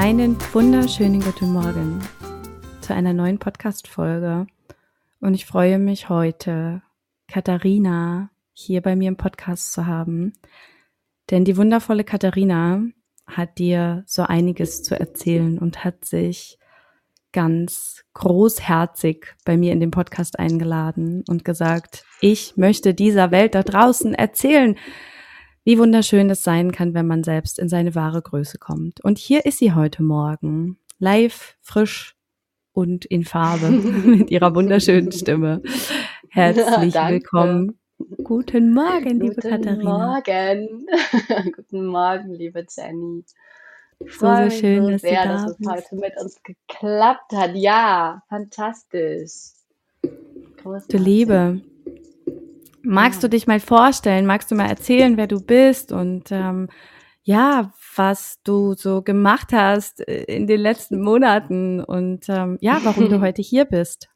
Einen wunderschönen guten Morgen zu einer neuen Podcast-Folge. Und ich freue mich heute, Katharina hier bei mir im Podcast zu haben. Denn die wundervolle Katharina hat dir so einiges zu erzählen und hat sich ganz großherzig bei mir in den Podcast eingeladen und gesagt, ich möchte dieser Welt da draußen erzählen, wie wunderschön es sein kann, wenn man selbst in seine wahre Größe kommt. Und hier ist sie heute Morgen, live, frisch und in Farbe mit ihrer wunderschönen Stimme. Herzlich ja, willkommen. Guten Morgen, liebe Guten Katharina. Morgen. Guten Morgen, liebe Jenny. Ich So, so schön, so dass du sehr, da dass es heute mit uns geklappt hat. Ja, fantastisch. Du Großartig. Liebe, magst du dich mal vorstellen? Magst du mal erzählen, wer du bist und ähm, ja, was du so gemacht hast äh, in den letzten Monaten und ähm, ja, warum du heute hier bist?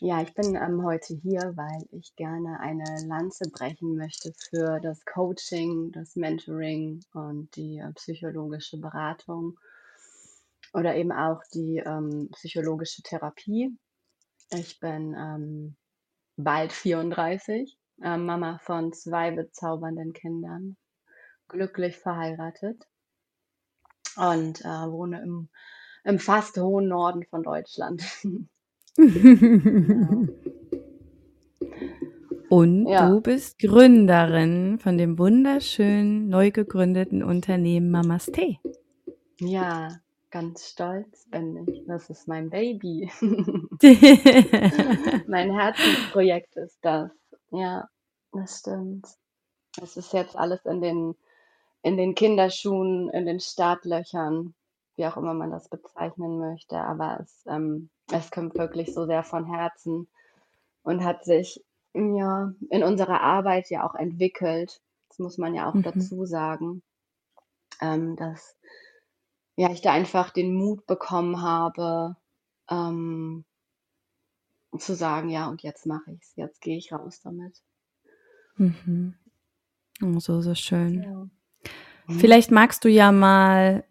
Ja, ich bin ähm, heute hier, weil ich gerne eine Lanze brechen möchte für das Coaching, das Mentoring und die äh, psychologische Beratung oder eben auch die ähm, psychologische Therapie. Ich bin ähm, bald 34, ähm, Mama von zwei bezaubernden Kindern, glücklich verheiratet und äh, wohne im, im fast hohen Norden von Deutschland. Genau. Und Ja, du bist Gründerin von dem wunderschön neu gegründeten Unternehmen Mamas Tee. ja, ganz stolz bin ich. Das ist mein Baby. Mein Herzensprojekt ist das. Ja, das stimmt. Es ist jetzt alles in den, in den Kinderschuhen, in den Startlöchern, wie auch immer man das bezeichnen möchte. Aber es, ähm, es kommt wirklich so sehr von Herzen und hat sich ja in unserer Arbeit ja auch entwickelt. Das muss man ja auch Mhm. dazu sagen, ähm, dass ja ich da einfach den Mut bekommen habe, ähm, zu sagen, ja, und jetzt mache ich's, jetzt gehe ich raus damit. Mhm. Oh, so, so schön. Ja. Vielleicht magst du ja mal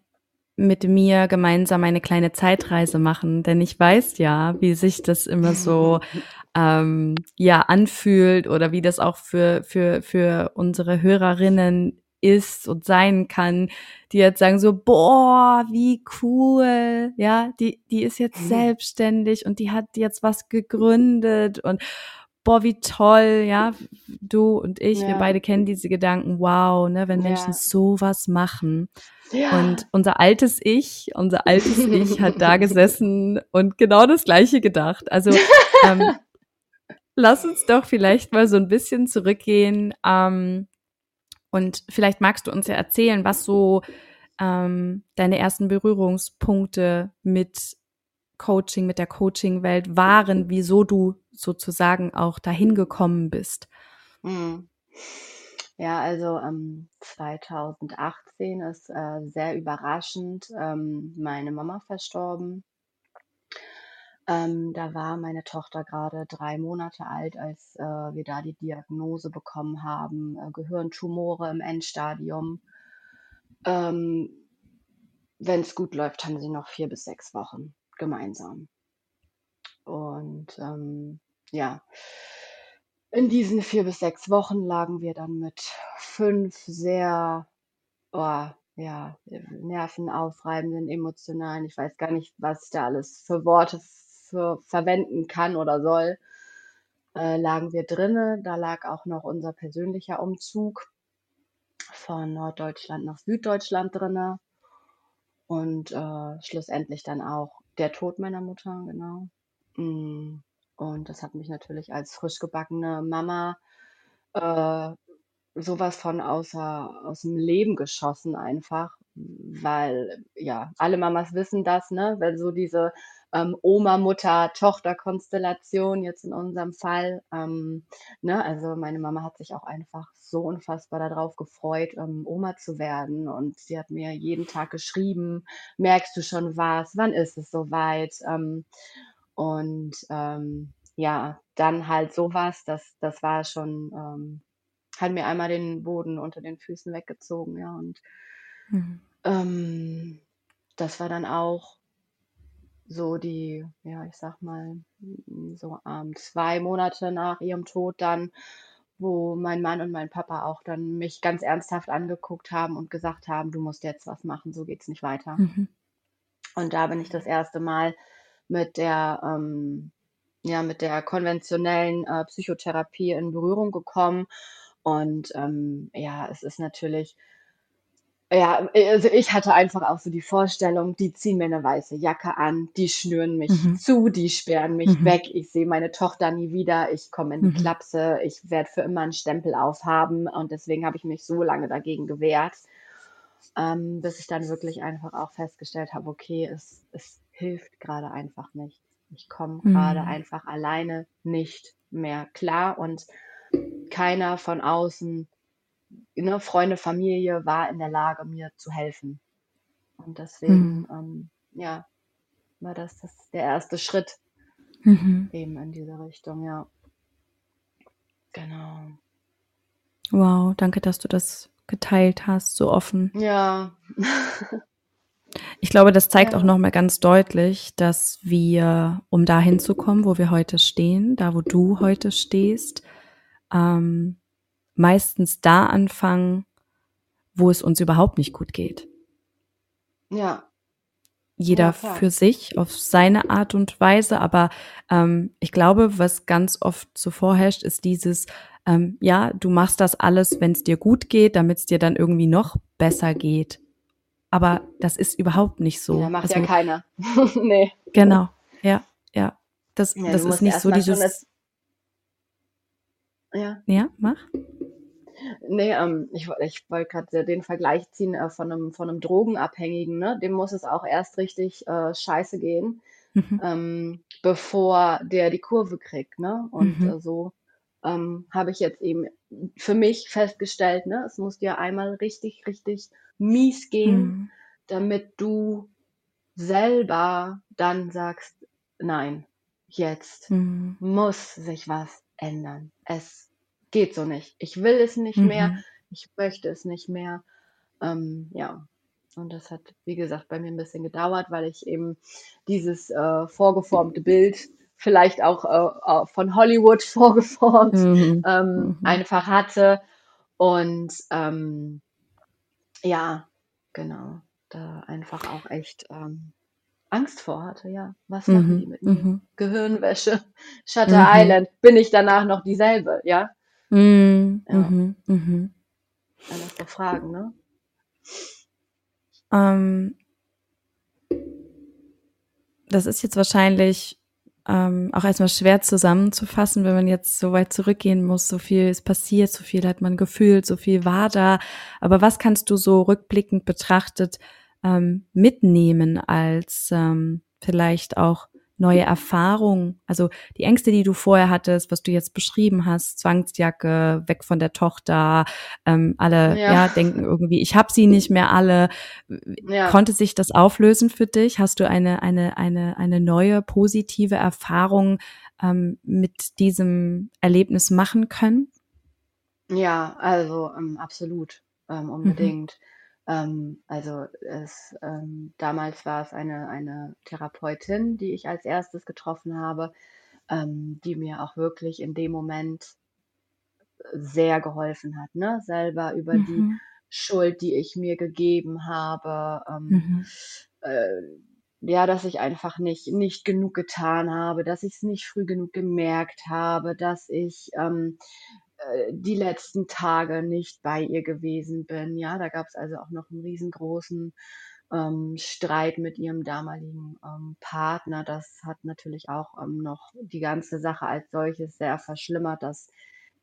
mit mir gemeinsam eine kleine Zeitreise machen, denn ich weiß ja, wie sich das immer so ähm, ja anfühlt oder wie das auch für für für unsere Hörerinnen ist und sein kann, die jetzt sagen so boah wie cool, ja, die die ist jetzt selbstständig und die hat jetzt was gegründet und boah wie toll, ja, du und ich, wir Ja, beide kennen diese Gedanken, wow, ne, wenn Menschen ja, sowas machen. Und ja. unser altes Ich, unser altes Ich hat da gesessen und genau das Gleiche gedacht. Also ähm, lass uns doch vielleicht mal so ein bisschen zurückgehen. Ähm, und vielleicht magst du uns ja erzählen, was so ähm, deine ersten Berührungspunkte mit Coaching, mit der Coaching-Welt waren, wieso du sozusagen auch dahin gekommen bist. Mhm. Ja, also ähm, 2018 ist äh, sehr überraschend ähm, meine Mama verstorben. Ähm, da war meine Tochter gerade drei Monate alt, als äh, wir da die Diagnose bekommen haben, äh, Gehirntumore im Endstadium. Ähm, Wenn es gut läuft, haben sie noch vier bis sechs Wochen gemeinsam. Und ähm, ja, in diesen vier bis sechs Wochen lagen wir dann mit fünf sehr, oh, ja, nervenaufreibenden, emotionalen, ich weiß gar nicht, was da alles für Worte für verwenden kann oder soll, äh, lagen wir drinne. Da lag auch noch unser persönlicher Umzug von Norddeutschland nach Süddeutschland drinne und äh, schlussendlich dann auch der Tod meiner Mutter, genau. Mm, Und das hat mich natürlich als frisch gebackene Mama äh, sowas von außer, aus dem Leben geschossen einfach, weil ja, alle Mamas wissen das, ne? Weil so diese ähm, Oma, Mutter, Tochter-Konstellation jetzt in unserem Fall. Ähm, ne? Also meine Mama hat sich auch einfach so unfassbar darauf gefreut, ähm, Oma zu werden. Und sie hat mir jeden Tag geschrieben, merkst du schon was? Wann ist es soweit? Ähm, und ähm, ja, dann halt sowas, das, das war schon, ähm, hat mir einmal den Boden unter den Füßen weggezogen, ja. Und Mhm. ähm, das war dann auch so die, ja, ich sag mal, so ähm, zwei Monate nach ihrem Tod dann, wo mein Mann und mein Papa auch dann mich ganz ernsthaft angeguckt haben und gesagt haben, du musst jetzt was machen, so geht's nicht weiter. Mhm. Und da bin ich das erste Mal mit der, ähm, ja, mit der konventionellen äh, Psychotherapie in Berührung gekommen. Und ähm, ja, es ist natürlich ja, also ich hatte einfach auch so die Vorstellung, die ziehen mir eine weiße Jacke an, die schnüren mich Mhm. zu, die sperren mich Mhm. weg. Ich sehe meine Tochter nie wieder, ich komme in die Mhm. Klapse, ich werde für immer einen Stempel aufhaben und deswegen habe ich mich so lange dagegen gewehrt, ähm, bis ich dann wirklich einfach auch festgestellt habe, okay, es es hilft gerade einfach nicht. Ich komme gerade Mhm. einfach alleine nicht mehr klar und keiner von außen ne, Freunde, Familie war in der Lage, mir zu helfen. Und deswegen, Mhm. ähm, ja, war das, das der erste Schritt Mhm. eben in diese Richtung, ja. Genau. Wow, danke, dass du das geteilt hast, so offen. Ja. Ich glaube, das zeigt Ja. auch nochmal ganz deutlich, dass wir, um dahin zu kommen, wo wir heute stehen, da wo du heute stehst, ähm, meistens da anfangen, wo es uns überhaupt nicht gut geht. Ja. Jeder Ja, für sich, auf seine Art und Weise, aber ähm, ich glaube, was ganz oft so vorherrscht, ist dieses, ähm, ja, du machst das alles, wenn es dir gut geht, damit es dir dann irgendwie noch besser geht. Aber das ist überhaupt nicht so. Ja, macht Also, ja keiner. nee. Genau, ja, ja. Das, Ja, das ist nicht so dieses. das. Ja. Ja, mach. Nee, ähm, ich, ich wollte gerade den Vergleich ziehen äh, von einem, von einem Drogenabhängigen, ne? Dem muss es auch erst richtig äh, scheiße gehen, Mhm. ähm, bevor der die Kurve kriegt, ne? Und Mhm. äh, so ähm, habe ich jetzt eben für mich festgestellt, ne? Es muss dir einmal richtig, richtig mies gehen, Mhm. damit du selber dann sagst, nein, jetzt Mhm. muss sich was ändern. Es geht so nicht. Ich will es nicht mehr. Mhm. Ich möchte es nicht mehr. Ähm, ja. Und das hat, wie gesagt, bei mir ein bisschen gedauert, weil ich eben dieses äh, vorgeformte Bild, vielleicht auch äh, äh, von Hollywood vorgeformt, Mhm. ähm, Mhm. einfach hatte. Und ähm, ja, genau, da einfach auch echt ähm, Angst vor hatte, ja. Was machen die Mhm. mit mir? Mhm. Gehirnwäsche, Shutter Mhm. Island, bin ich danach noch dieselbe, ja? Mhm. Ja, Mhm. Mhm. so Fragen, ne? Ähm, das ist jetzt wahrscheinlich ähm, auch erstmal schwer zusammenzufassen, wenn man jetzt so weit zurückgehen muss. So viel ist passiert, so viel hat man gefühlt, so viel war da. Aber was kannst du so rückblickend betrachtet ähm, mitnehmen als ähm, vielleicht auch neue Erfahrungen? Also die Ängste, die du vorher hattest, was du jetzt beschrieben hast, Zwangsjacke, weg von der Tochter, ähm, alle Ja, ja denken irgendwie, ich habe sie nicht mehr alle. ja. Konnte sich das auflösen für dich? Hast du eine eine eine eine neue positive Erfahrung ähm, mit diesem Erlebnis machen können? Ja, also ähm, absolut, ähm, Mhm. Ähm, also es, ähm, damals war es eine, eine Therapeutin, die ich als erstes getroffen habe, ähm, die mir auch wirklich in dem Moment sehr geholfen hat, ne? Selber über die Mhm. Schuld, die ich mir gegeben habe, ähm, Mhm. äh, ja, dass ich einfach nicht, nicht genug getan habe, dass ich es nicht früh genug gemerkt habe, dass ich ähm, äh, die letzten Tage nicht bei ihr gewesen bin. Ja, da gab es also auch noch einen riesengroßen ähm, Streit mit ihrem damaligen ähm, Partner. Das hat natürlich auch ähm, noch die ganze Sache als solches sehr verschlimmert, dass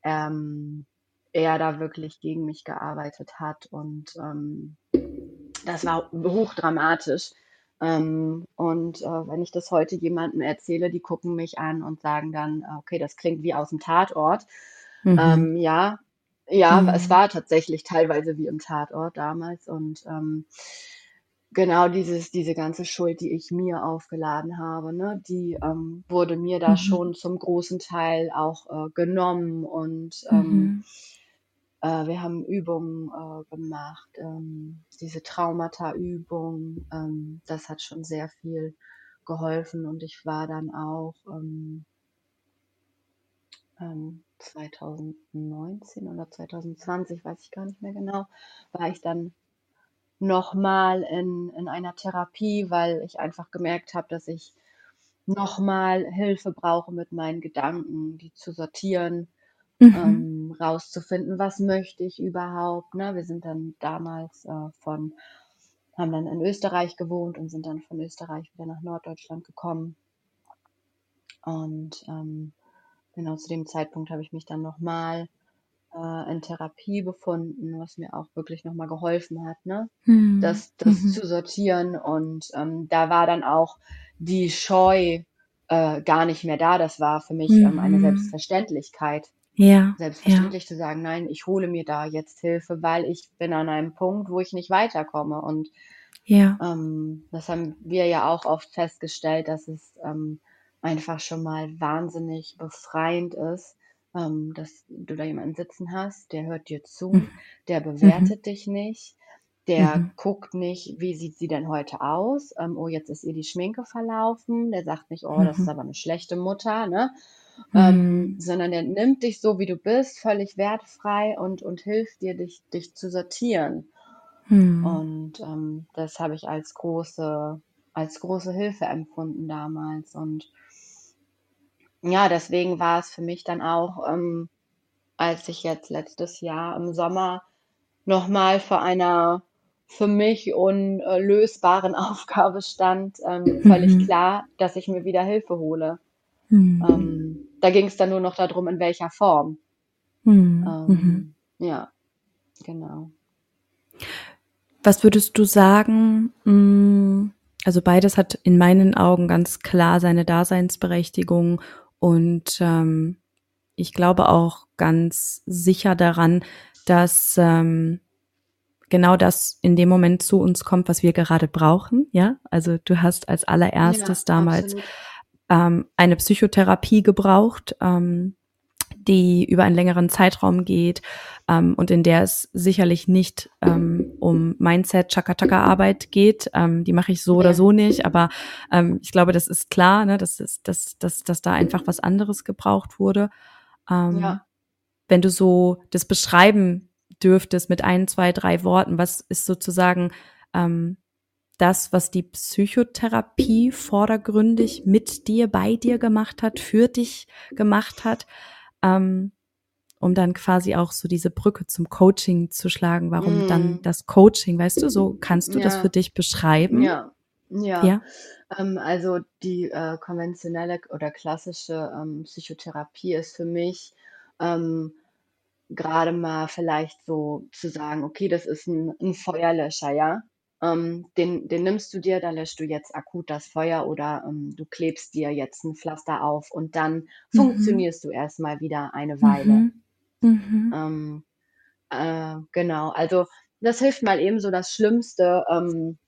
ähm, er da wirklich gegen mich gearbeitet hat und ähm, das war hochdramatisch. Ähm, und äh, wenn ich das heute jemandem erzähle, die gucken mich an und sagen dann, äh, okay, das klingt wie aus dem Tatort. Mhm. Ähm, ja, ja, mhm. es war tatsächlich teilweise wie im Tatort damals. Und ähm, genau dieses, diese ganze Schuld, die ich mir aufgeladen habe, ne, die ähm, wurde mir da mhm. schon zum großen Teil auch äh, genommen. Und ähm, mhm. äh, wir haben Übungen äh, gemacht, ähm, diese Traumata-Übung. Ähm, das hat schon sehr viel geholfen. Und ich war dann auch ähm, 2019 ähm, oder 2020, weiß ich gar nicht mehr genau, war ich dann nochmal in, in einer Therapie, weil ich einfach gemerkt habe, dass ich nochmal Hilfe brauche mit meinen Gedanken, die zu sortieren, mhm. ähm, rauszufinden, was möchte ich überhaupt. Ne? Wir sind dann damals äh, von, haben dann in Österreich gewohnt und sind dann von Österreich wieder nach Norddeutschland gekommen. Und ähm, genau zu dem Zeitpunkt habe ich mich dann nochmal äh, in Therapie befunden, was mir auch wirklich nochmal geholfen hat, ne? Mhm. das, das mhm. zu sortieren. Und ähm, da war dann auch die Scheu äh, gar nicht mehr da. Das war für mich ähm, eine mhm. Selbstverständlichkeit. Ja. Selbstverständlich ja. zu sagen, nein, ich hole mir da jetzt Hilfe, weil ich bin an einem Punkt, wo ich nicht weiterkomme. Und ja. ähm, das haben wir ja auch oft festgestellt, dass es ähm, einfach schon mal wahnsinnig befreiend ist, ähm, dass du da jemanden sitzen hast, der hört dir zu, mhm. der bewertet mhm. dich nicht, der mhm. guckt nicht, wie sieht sie denn heute aus? Ähm, oh, jetzt ist ihr die Schminke verlaufen. Der sagt nicht, oh, das ist mhm. aber eine schlechte Mutter, ne? Ähm, mhm. sondern der nimmt dich so, wie du bist, völlig wertfrei und, und hilft dir, dich, dich zu sortieren. Mhm. Und ähm, das habe ich als große, als große Hilfe empfunden damals. Und ja, deswegen war es für mich dann auch, ähm, als ich jetzt letztes Jahr im Sommer nochmal vor einer für mich unlösbaren Aufgabe stand, ähm, völlig mhm. klar, dass ich mir wieder Hilfe hole. Mhm. Ähm, da ging es dann nur noch darum, in welcher Form. Mhm. Ähm, mhm. ja, genau. Was würdest du sagen? Mm, also beides hat in meinen Augen ganz klar seine Daseinsberechtigung und ähm, ich glaube auch ganz sicher daran, dass ähm, genau das in dem Moment zu uns kommt, was wir gerade brauchen. Ja, also du hast als allererstes ja, damals ähm, eine Psychotherapie gebraucht. Ähm, die über einen längeren Zeitraum geht ähm, und in der es sicherlich nicht ähm, um Mindset, Chakataka-Arbeit geht. Ähm, die mache ich so oder so nicht, aber ähm, ich glaube, das ist klar, ne, dass, ist, dass, dass, dass da einfach was anderes gebraucht wurde. Ähm, ja. Wenn du so das beschreiben dürftest mit ein, zwei, drei Worten, was ist sozusagen ähm, das, was die Psychotherapie vordergründig mit dir, bei dir gemacht hat, für dich gemacht hat? ähm, um dann quasi auch so diese Brücke zum Coaching zu schlagen. Warum mm. dann das Coaching, weißt du, so kannst du ja. das für dich beschreiben? Ja, ja. ja? Ähm, also die äh, konventionelle oder klassische ähm, Psychotherapie ist für mich ähm, gerade mal vielleicht so zu sagen, okay, das ist ein, ein Feuerlöscher, ja. Ähm, den, den nimmst du dir, da löscht du jetzt akut das Feuer oder ähm, du klebst dir jetzt ein Pflaster auf und dann mhm. funktionierst du erstmal wieder eine Weile. Mhm. Mhm. Ähm, äh, genau, also das hilft mal eben so das Schlimmste, ähm,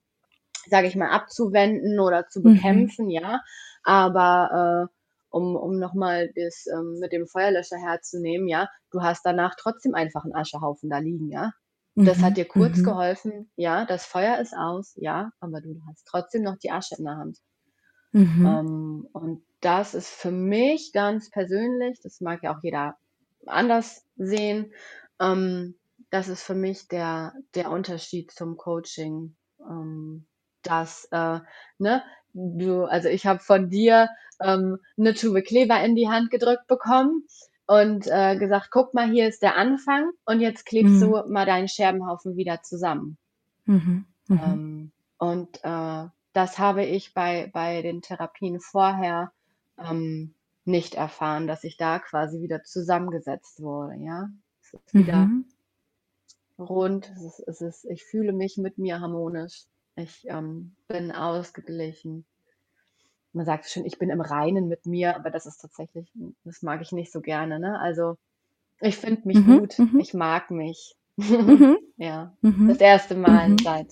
sage ich mal, abzuwenden oder zu mhm. bekämpfen, ja. Aber äh, um, um nochmal das ähm, mit dem Feuerlöscher herzunehmen, ja, du hast danach trotzdem einfach einen Aschehaufen da liegen, ja. Das hat mhm, dir kurz mhm. geholfen, ja, das Feuer ist aus, ja, aber du hast trotzdem noch die Asche in der Hand. Mhm. Ähm, und das ist für mich ganz persönlich, das mag ja auch jeder anders sehen, ähm, das ist für mich der, der Unterschied zum Coaching. Ähm, dass, äh, ne, du, also ich habe von dir ähm, eine Tube Kleber in die Hand gedrückt bekommen und äh, gesagt, guck mal, hier ist der Anfang und jetzt klebst mhm. du mal deinen Scherbenhaufen wieder zusammen. Mhm. Mhm. Ähm, und äh, das habe ich bei, bei den Therapien vorher ähm, nicht erfahren, dass ich da quasi wieder zusammengesetzt wurde, ja. Es ist wieder, mhm. rund. Es ist, es ist, ich fühle mich mit mir harmonisch. Ich ähm, bin ausgeglichen. Man sagt schon, ich bin im Reinen mit mir, aber das ist tatsächlich, das mag ich nicht so gerne. Ne? Also ich finde mich Mhm, gut, mhm, ich mag mich. mhm, Ja, mhm, das erste Mal mhm. seit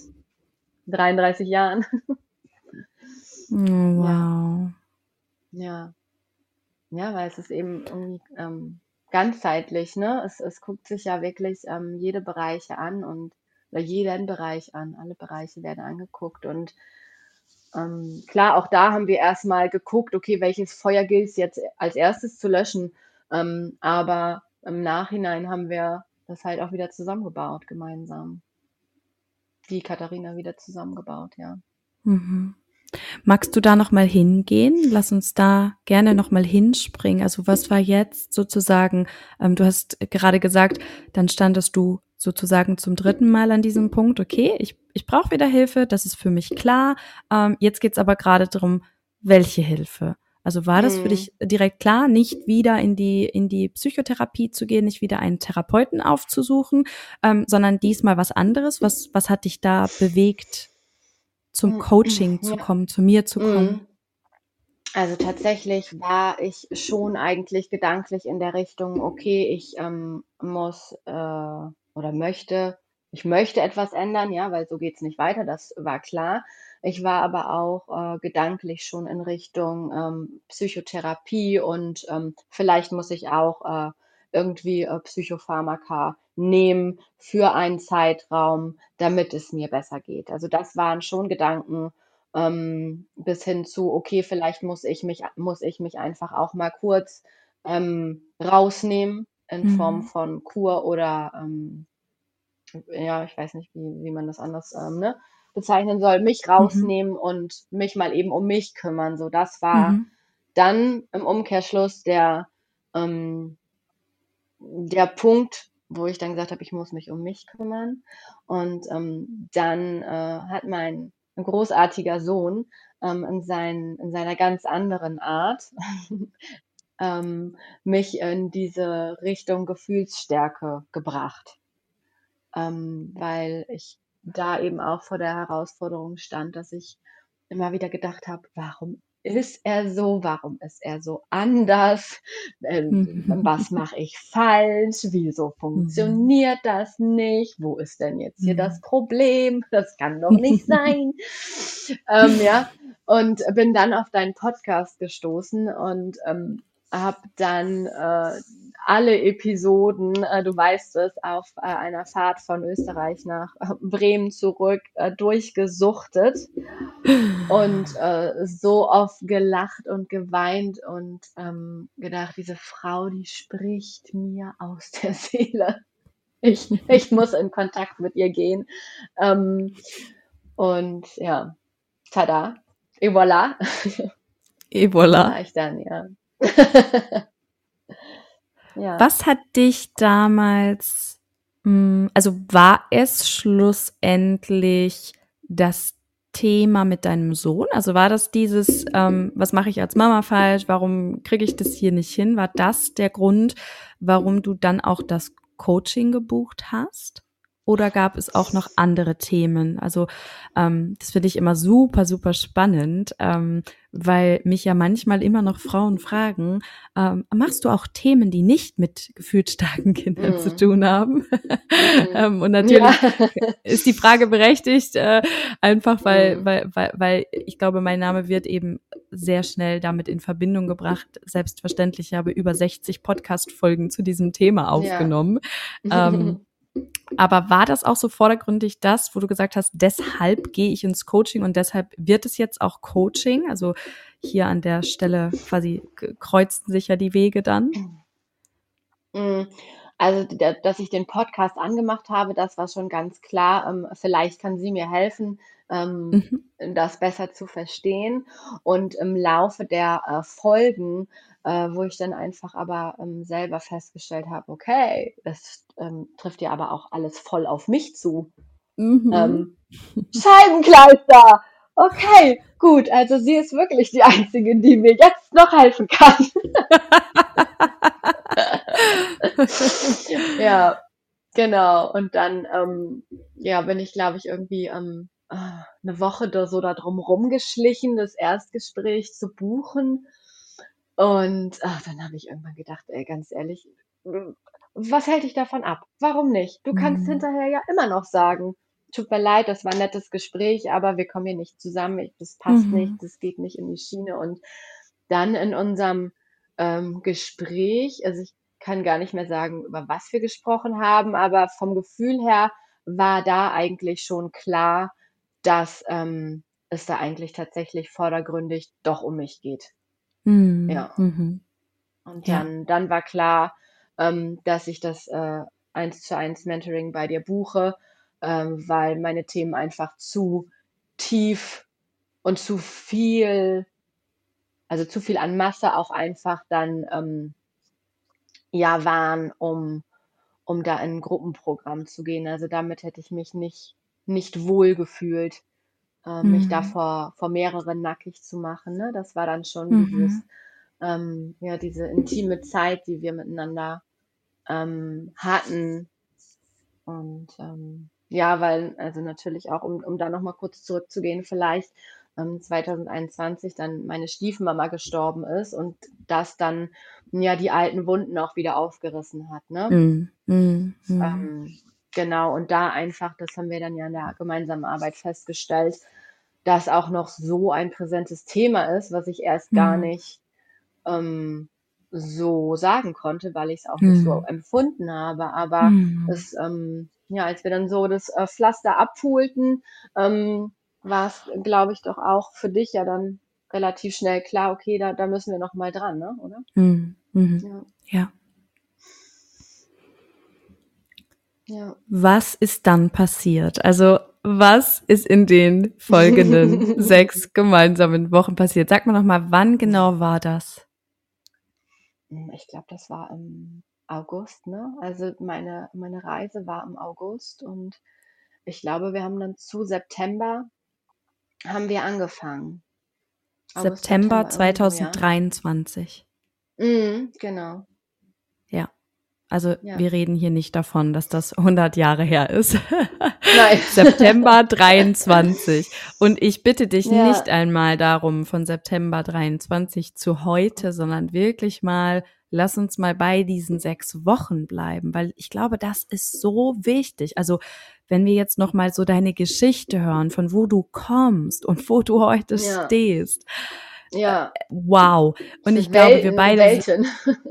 33 Jahren. Oh, Ja, wow. ja, ja, weil es ist eben irgendwie ähm, ganzheitlich, ne? Es, es guckt sich ja wirklich ähm, jede Bereiche an und oder jeden Bereich an. Alle Bereiche werden angeguckt und ähm, klar, auch da haben wir erstmal geguckt, okay, welches Feuer gilt es jetzt als erstes zu löschen. Ähm, aber im Nachhinein haben wir das halt auch wieder zusammengebaut, gemeinsam. Die Katharina wieder zusammengebaut, ja. Mhm. Magst du da noch mal hingehen? Lass uns da gerne noch mal hinspringen. Also was war jetzt sozusagen? Ähm, du hast gerade gesagt, dann standest du sozusagen zum dritten Mal an diesem Punkt. Okay, ich ich brauche wieder Hilfe. Das ist für mich klar. Ähm, jetzt geht's aber gerade darum, welche Hilfe. Also war das für Mm, dich direkt klar, nicht wieder in die in die Psychotherapie zu gehen, nicht wieder einen Therapeuten aufzusuchen, ähm, sondern diesmal was anderes? Was was hat dich da bewegt? Zum mm, Coaching zu Ja. kommen, zu mir zu kommen? Mm. Also tatsächlich war ich schon eigentlich gedanklich in der Richtung, okay, ich ähm, muss äh, oder möchte, ich möchte etwas ändern, ja, weil so geht's nicht weiter, das war klar. Ich war aber auch äh, gedanklich schon in Richtung ähm, Psychotherapie und ähm, vielleicht muss ich auch äh, irgendwie äh, Psychopharmaka nehmen für einen Zeitraum, damit es mir besser geht. Also das waren schon Gedanken, ähm, bis hin zu, okay, vielleicht muss ich mich, muss ich mich einfach auch mal kurz ähm, rausnehmen in Form Mhm. von Kur oder ähm, ja, ich weiß nicht, wie, wie man das anders ähm, ne, bezeichnen soll, mich Mhm. rausnehmen und mich mal eben um mich kümmern. So, das war Mhm. dann im Umkehrschluss der, ähm, der Punkt, wo ich dann gesagt habe, ich muss mich um mich kümmern. Und ähm, dann äh, hat mein großartiger Sohn ähm, in, sein, in seiner ganz anderen Art ähm, mich in diese Richtung Gefühlsstärke gebracht, ähm, weil ich da eben auch vor der Herausforderung stand, dass ich immer wieder gedacht habe, warum ist er so? Warum ist er so anders? Ähm, was mache ich falsch? Wieso Mhm. funktioniert das nicht? Wo ist denn jetzt hier das Mhm. Problem? Das kann doch nicht sein. ähm, ja, und bin dann auf deinen Podcast gestoßen und ähm, habe dann äh, alle Episoden, äh, du weißt es, auf äh, einer Fahrt von Österreich nach äh, Bremen zurück äh, durchgesuchtet und äh, so oft gelacht und geweint und ähm, gedacht, diese Frau, die spricht mir aus der Seele. Ich, ich muss in Kontakt mit ihr gehen. Ähm, und ja, tada, et voilà. Et Da voilà. war ich dann, ja. ja. Was hat dich damals, mh, also war es schlussendlich das Thema mit deinem Sohn? Also war das dieses, ähm, was mache ich als Mama falsch? Warum kriege ich das hier nicht hin? War das der Grund, warum du dann auch das Coaching gebucht hast? Oder gab es auch noch andere Themen? Also ähm, das finde ich immer super, super spannend, ähm, weil mich ja manchmal immer noch Frauen fragen, ähm, machst du auch Themen, die nicht mit gefühlt starken Kindern zu Mhm. tun haben? Ähm, und Ja. natürlich ist die Frage berechtigt, äh, einfach weil, Mhm. weil, weil, weil ich glaube, mein Name wird eben sehr schnell damit in Verbindung gebracht. Selbstverständlich habe über 60 Podcast-Folgen zu diesem Thema Ja. aufgenommen. Ähm, aber war das auch so vordergründig das, wo du gesagt hast, deshalb gehe ich ins Coaching und deshalb wird es jetzt auch Coaching? Also hier an der Stelle quasi kreuzten sich ja die Wege dann. Mm, Also, d- dass ich den Podcast angemacht habe, das war schon ganz klar. Ähm, vielleicht kann sie mir helfen, ähm, Mhm. das besser zu verstehen. Und im Laufe der äh, Folgen, äh, wo ich dann einfach aber ähm, selber festgestellt habe, okay, das ähm, trifft ja aber auch alles voll auf mich zu. Mhm. Ähm, Scheibenkleister! Okay, gut. Also sie ist wirklich die Einzige, die mir jetzt noch helfen kann. ja, Genau, und dann, ähm, ja, bin ich, glaube ich, irgendwie ähm, äh, eine Woche da so da drum rumgeschlichen, das Erstgespräch zu buchen. Und ach, dann habe ich irgendwann gedacht, ey, ganz ehrlich, was hält dich davon ab? Warum nicht? Du kannst Mhm. hinterher ja immer noch sagen, tut mir leid, das war ein nettes Gespräch, aber wir kommen hier nicht zusammen, ich, das passt nicht, Mhm. das geht nicht in die Schiene. Und dann in unserem ähm, Gespräch, also ich kann gar nicht mehr sagen, über was wir gesprochen haben, aber vom Gefühl her war da eigentlich schon klar, dass ähm, es da eigentlich tatsächlich vordergründig doch um mich geht. Mhm. Ja. Mhm. Und Ja. dann, dann war klar, ähm, dass ich das äh, eins zu eins Mentoring bei dir buche, ähm, weil meine Themen einfach zu tief und zu viel, also zu viel an Masse auch einfach dann ähm, ja waren, um, um da in ein Gruppenprogramm zu gehen. Also damit hätte ich mich nicht, nicht wohl gefühlt, äh, mich da Mhm. vor, vor mehreren nackig zu machen. Ne? Das war dann schon dieses, Mhm. ähm, ja, diese intime Zeit, die wir miteinander ähm, hatten. Und ähm, ja, weil, also natürlich auch, um, um da nochmal kurz zurückzugehen, vielleicht ähm, 2021 dann meine Stiefmama gestorben ist und das dann ja die alten Wunden auch wieder aufgerissen hat, ne? Mhm. Mhm. Mhm. Ähm, genau, und da einfach, das haben wir dann ja in der gemeinsamen Arbeit festgestellt, dass auch noch so ein präsentes Thema ist, was ich erst gar Mhm. nicht ähm, so sagen konnte, weil ich es auch nicht so Mhm. empfunden habe. Aber Mhm. es, ähm, ja, als wir dann so das äh, Pflaster abholten, ähm, war es, glaube ich, doch auch für dich ja dann relativ schnell klar, okay, da, da müssen wir noch mal dran, ne? oder? Mhm. Mhm. Ja, Ja. ja. Was ist dann passiert? Also, was ist in den folgenden sechs gemeinsamen Wochen passiert? Sag mal noch mal, wann genau war das? Hm, Ich glaube, das war im August, ne? Also meine, meine Reise war im August und ich glaube, wir haben dann zu September haben wir angefangen. August, September September, irgendwo, ja. 2023. Mhm, genau. Ja. Also, Ja. wir reden hier nicht davon, dass das 100 Jahre her ist. Nein. September 23. Und ich bitte dich Ja. nicht einmal darum, von September 23 zu heute, sondern wirklich mal, lass uns mal bei diesen sechs Wochen bleiben, weil ich glaube, das ist so wichtig. Also, wenn wir jetzt noch mal so deine Geschichte hören, von wo du kommst und wo du heute Ja. stehst. Ja. Wow. Und ich sind glaube, wir Welten, beide Welten.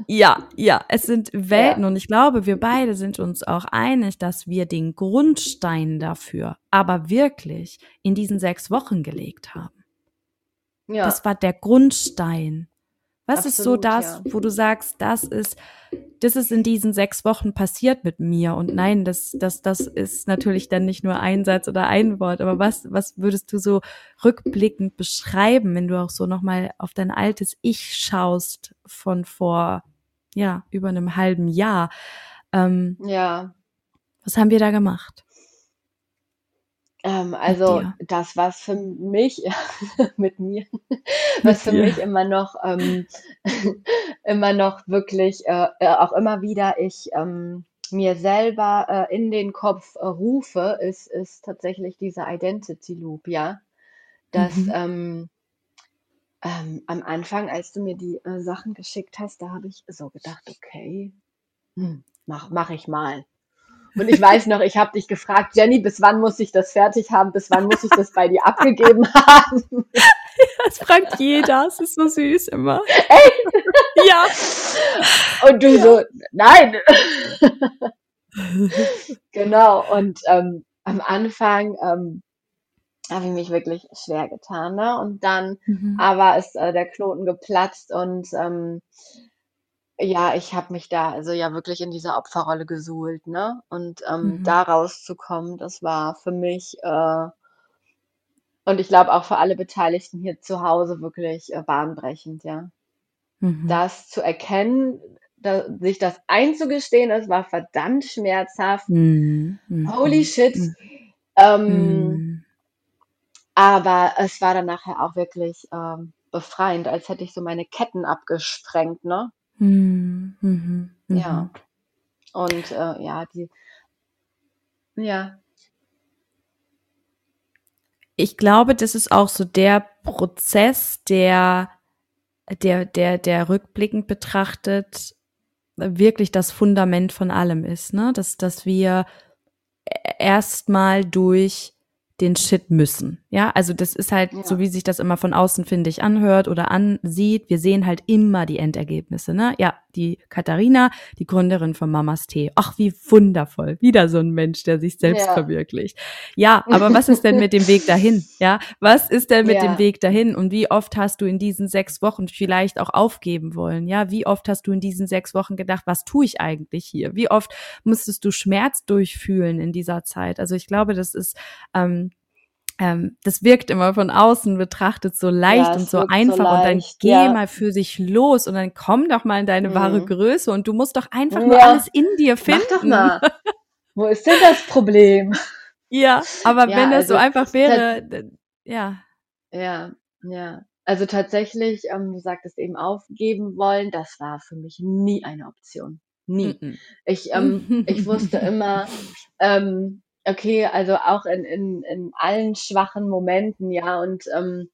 ja, ja, es sind Welten Ja. und ich glaube, wir beide sind uns auch einig, dass wir den Grundstein dafür aber wirklich in diesen sechs Wochen gelegt haben. Ja. Das war der Grundstein. Was ist so Absolut, das, ja. wo du sagst, das ist, das ist in diesen sechs Wochen passiert mit mir? Und nein, das, das, das ist natürlich dann nicht nur ein Satz oder ein Wort, aber was, was würdest du so rückblickend beschreiben, wenn du auch so nochmal auf dein altes Ich schaust von vor, ja, über einem halben Jahr? Ähm, Ja. was haben wir da gemacht? Ähm, also das, was für mich mit mir, was für mich immer noch ähm, immer noch wirklich äh, äh, auch immer wieder ich ähm, mir selber äh, in den Kopf äh, rufe, ist, ist tatsächlich dieser Identity Loop, ja. Dass Mhm. ähm, ähm, am Anfang, als du mir die äh, Sachen geschickt hast, da habe ich so gedacht, okay, hm, mach, mach ich mal. Und ich weiß noch, ich habe dich gefragt, Jenny, bis wann muss ich das fertig haben? Bis wann muss ich das bei dir abgegeben haben? Das fragt jeder, es ist so süß immer. Echt? Ja. Und du Ja. so, nein. Genau. Und ähm, am Anfang ähm, habe ich mich wirklich schwer getan. Ne? Und dann Mhm. aber ist äh, der Knoten geplatzt und ähm, ja, ich habe mich da also ja wirklich in dieser Opferrolle gesuhlt, ne? Und ähm, Mhm. da rauszukommen, das war für mich äh, und ich glaube auch für alle Beteiligten hier zu Hause wirklich äh, bahnbrechend, ja. Mhm. Das zu erkennen, da, sich das einzugestehen, das war verdammt schmerzhaft. Mhm. Holy Mhm. shit. Mhm. Ähm, Mhm. aber es war dann nachher auch wirklich ähm, befreiend, als hätte ich so meine Ketten abgesprengt, ne? Mhm. Mhm. Ja. Mhm. Und äh, ja, die, Ja. Ich glaube, das ist auch so der Prozess, der, der, der, der rückblickend betrachtet wirklich das Fundament von allem ist, ne? Dass, dass wir erstmal durch den Shit müssen. Ja, also das ist halt ja. so, wie sich das immer von außen, finde ich, anhört oder ansieht. Wir sehen halt immer die Endergebnisse, ne? Ja, die Katharina, die Gründerin von Mamas Tee. Ach, wie wundervoll. Wieder so ein Mensch, der sich selbst ja. verwirklicht. Ja, aber was ist denn mit dem Weg dahin? Ja, was ist denn mit ja. dem Weg dahin? Und wie oft hast du in diesen sechs Wochen vielleicht auch aufgeben wollen? Ja, wie oft hast du in diesen sechs Wochen gedacht, was tue ich eigentlich hier? Wie oft musstest du Schmerz durchfühlen in dieser Zeit? Also ich glaube, das ist, ähm, ähm, das wirkt immer von außen betrachtet so leicht ja, und so einfach so leicht, und dann geh ja. mal für sich los und dann komm doch mal in deine mhm. wahre Größe und du musst doch einfach ja. nur alles in dir finden. Mach doch mal. Wo ist denn das Problem? Ja, aber wenn das also, so einfach wäre, ja. Ja, ja. Also tatsächlich, ähm, du sagtest eben aufgeben wollen, das war für mich nie eine Option. Nie. Mm -mm. Ich, ähm, ich wusste immer, ähm, Okay, also auch in, in, in allen schwachen Momenten, ja. Und ähm,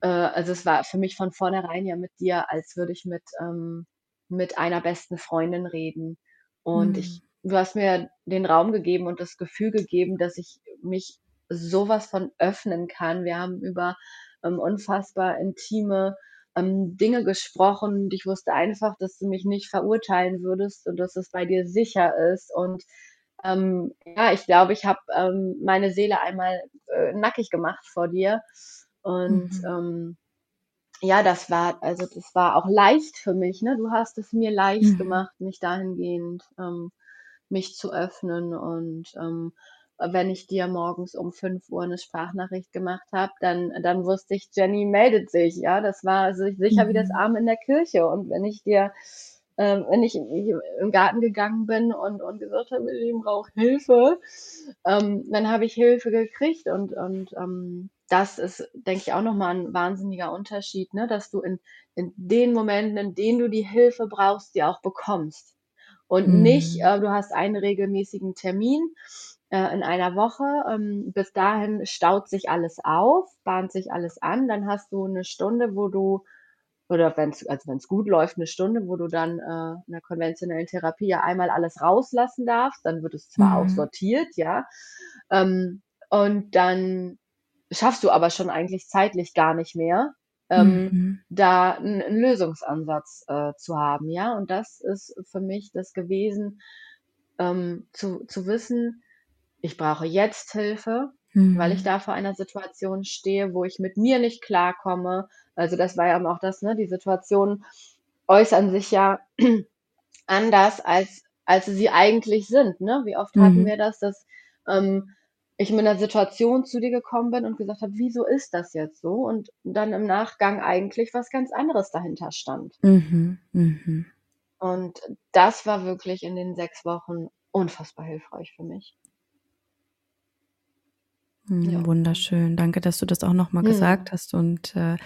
äh, also es war für mich von vornherein ja mit dir, als würde ich mit, ähm, mit einer besten Freundin reden. Und mhm. ich, du hast mir den Raum gegeben und das Gefühl gegeben, dass ich mich sowas von öffnen kann. Wir haben über ähm, unfassbar intime ähm, Dinge gesprochen und ich wusste einfach, dass du mich nicht verurteilen würdest und dass es bei dir sicher ist. Und ähm, ja, ich glaube, ich habe ähm, meine Seele einmal äh, nackig gemacht vor dir. Und mhm. ähm, ja, das war, also das war auch leicht für mich, ne? Du hast es mir leicht mhm. gemacht, mich dahingehend, ähm, mich zu öffnen. Und ähm, wenn ich dir morgens um 5 Uhr eine Sprachnachricht gemacht habe, dann, dann wusste ich, Jenny meldet sich, ja. Das war sicher mhm. wie das mhm. Arm in der Kirche. Und wenn ich dir ähm, wenn ich im Garten gegangen bin und, und gesagt habe, ich brauche Hilfe, ähm, dann habe ich Hilfe gekriegt und, und ähm, das ist, denke ich, auch nochmal ein wahnsinniger Unterschied, ne? dass du in, in den Momenten, in denen du die Hilfe brauchst, die auch bekommst. Und mhm. nicht, äh, du hast einen regelmäßigen Termin äh, in einer Woche, ähm, bis dahin staut sich alles auf, bahnt sich alles an, dann hast du eine Stunde, wo du oder wenn es also wenn's gut läuft, eine Stunde, wo du dann äh, in der konventionellen Therapie ja einmal alles rauslassen darfst, dann wird es zwar mhm. auch sortiert, ja, ähm, und dann schaffst du aber schon eigentlich zeitlich gar nicht mehr, ähm, mhm. da einen, Lösungsansatz äh, zu haben, ja, und das ist für mich das gewesen, ähm, zu, zu wissen, ich brauche jetzt Hilfe, mhm. weil ich mhm. da vor einer Situation stehe, wo ich mit mir nicht klarkomme, also das war ja auch das, ne? Die Situationen äußern sich ja anders, als, als sie eigentlich sind. Ne? Wie oft hatten mhm. wir das, dass ähm, ich mit einer Situation zu dir gekommen bin und gesagt habe, wieso ist das jetzt so? Und dann im Nachgang eigentlich was ganz anderes dahinter stand. Mhm. Mhm. Und das war wirklich in den sechs Wochen unfassbar hilfreich für mich. Hm, ja. Wunderschön. Danke, dass du das auch nochmal mhm. gesagt hast. Und äh,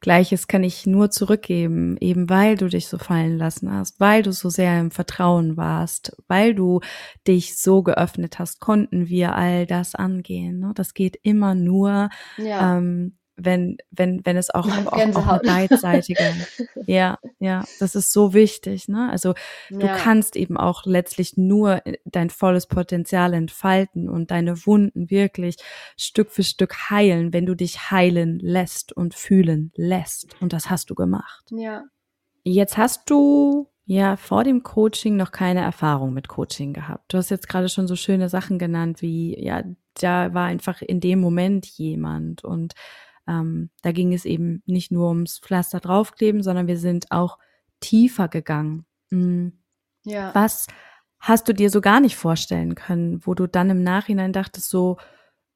Gleiches kann ich nur zurückgeben, eben weil du dich so fallen lassen hast, weil du so sehr im Vertrauen warst, weil du dich so geöffnet hast, konnten wir all das angehen. Ne? Das geht immer nur, ja. ähm, wenn, wenn, wenn es auch, auch, auch eine beidseitige. ja, ja, das ist so wichtig, ne? Also du ja. kannst eben auch letztlich nur dein volles Potenzial entfalten und deine Wunden wirklich Stück für Stück heilen, wenn du dich heilen lässt und fühlen lässt. Und das hast du gemacht. Ja. Jetzt hast du ja vor dem Coaching noch keine Erfahrung mit Coaching gehabt. Du hast jetzt gerade schon so schöne Sachen genannt, wie ja, da war einfach in dem Moment jemand und ähm, da ging es eben nicht nur ums Pflaster draufkleben, sondern wir sind auch tiefer gegangen. Mhm. Ja. Was hast du dir so gar nicht vorstellen können, wo du dann im Nachhinein dachtest so,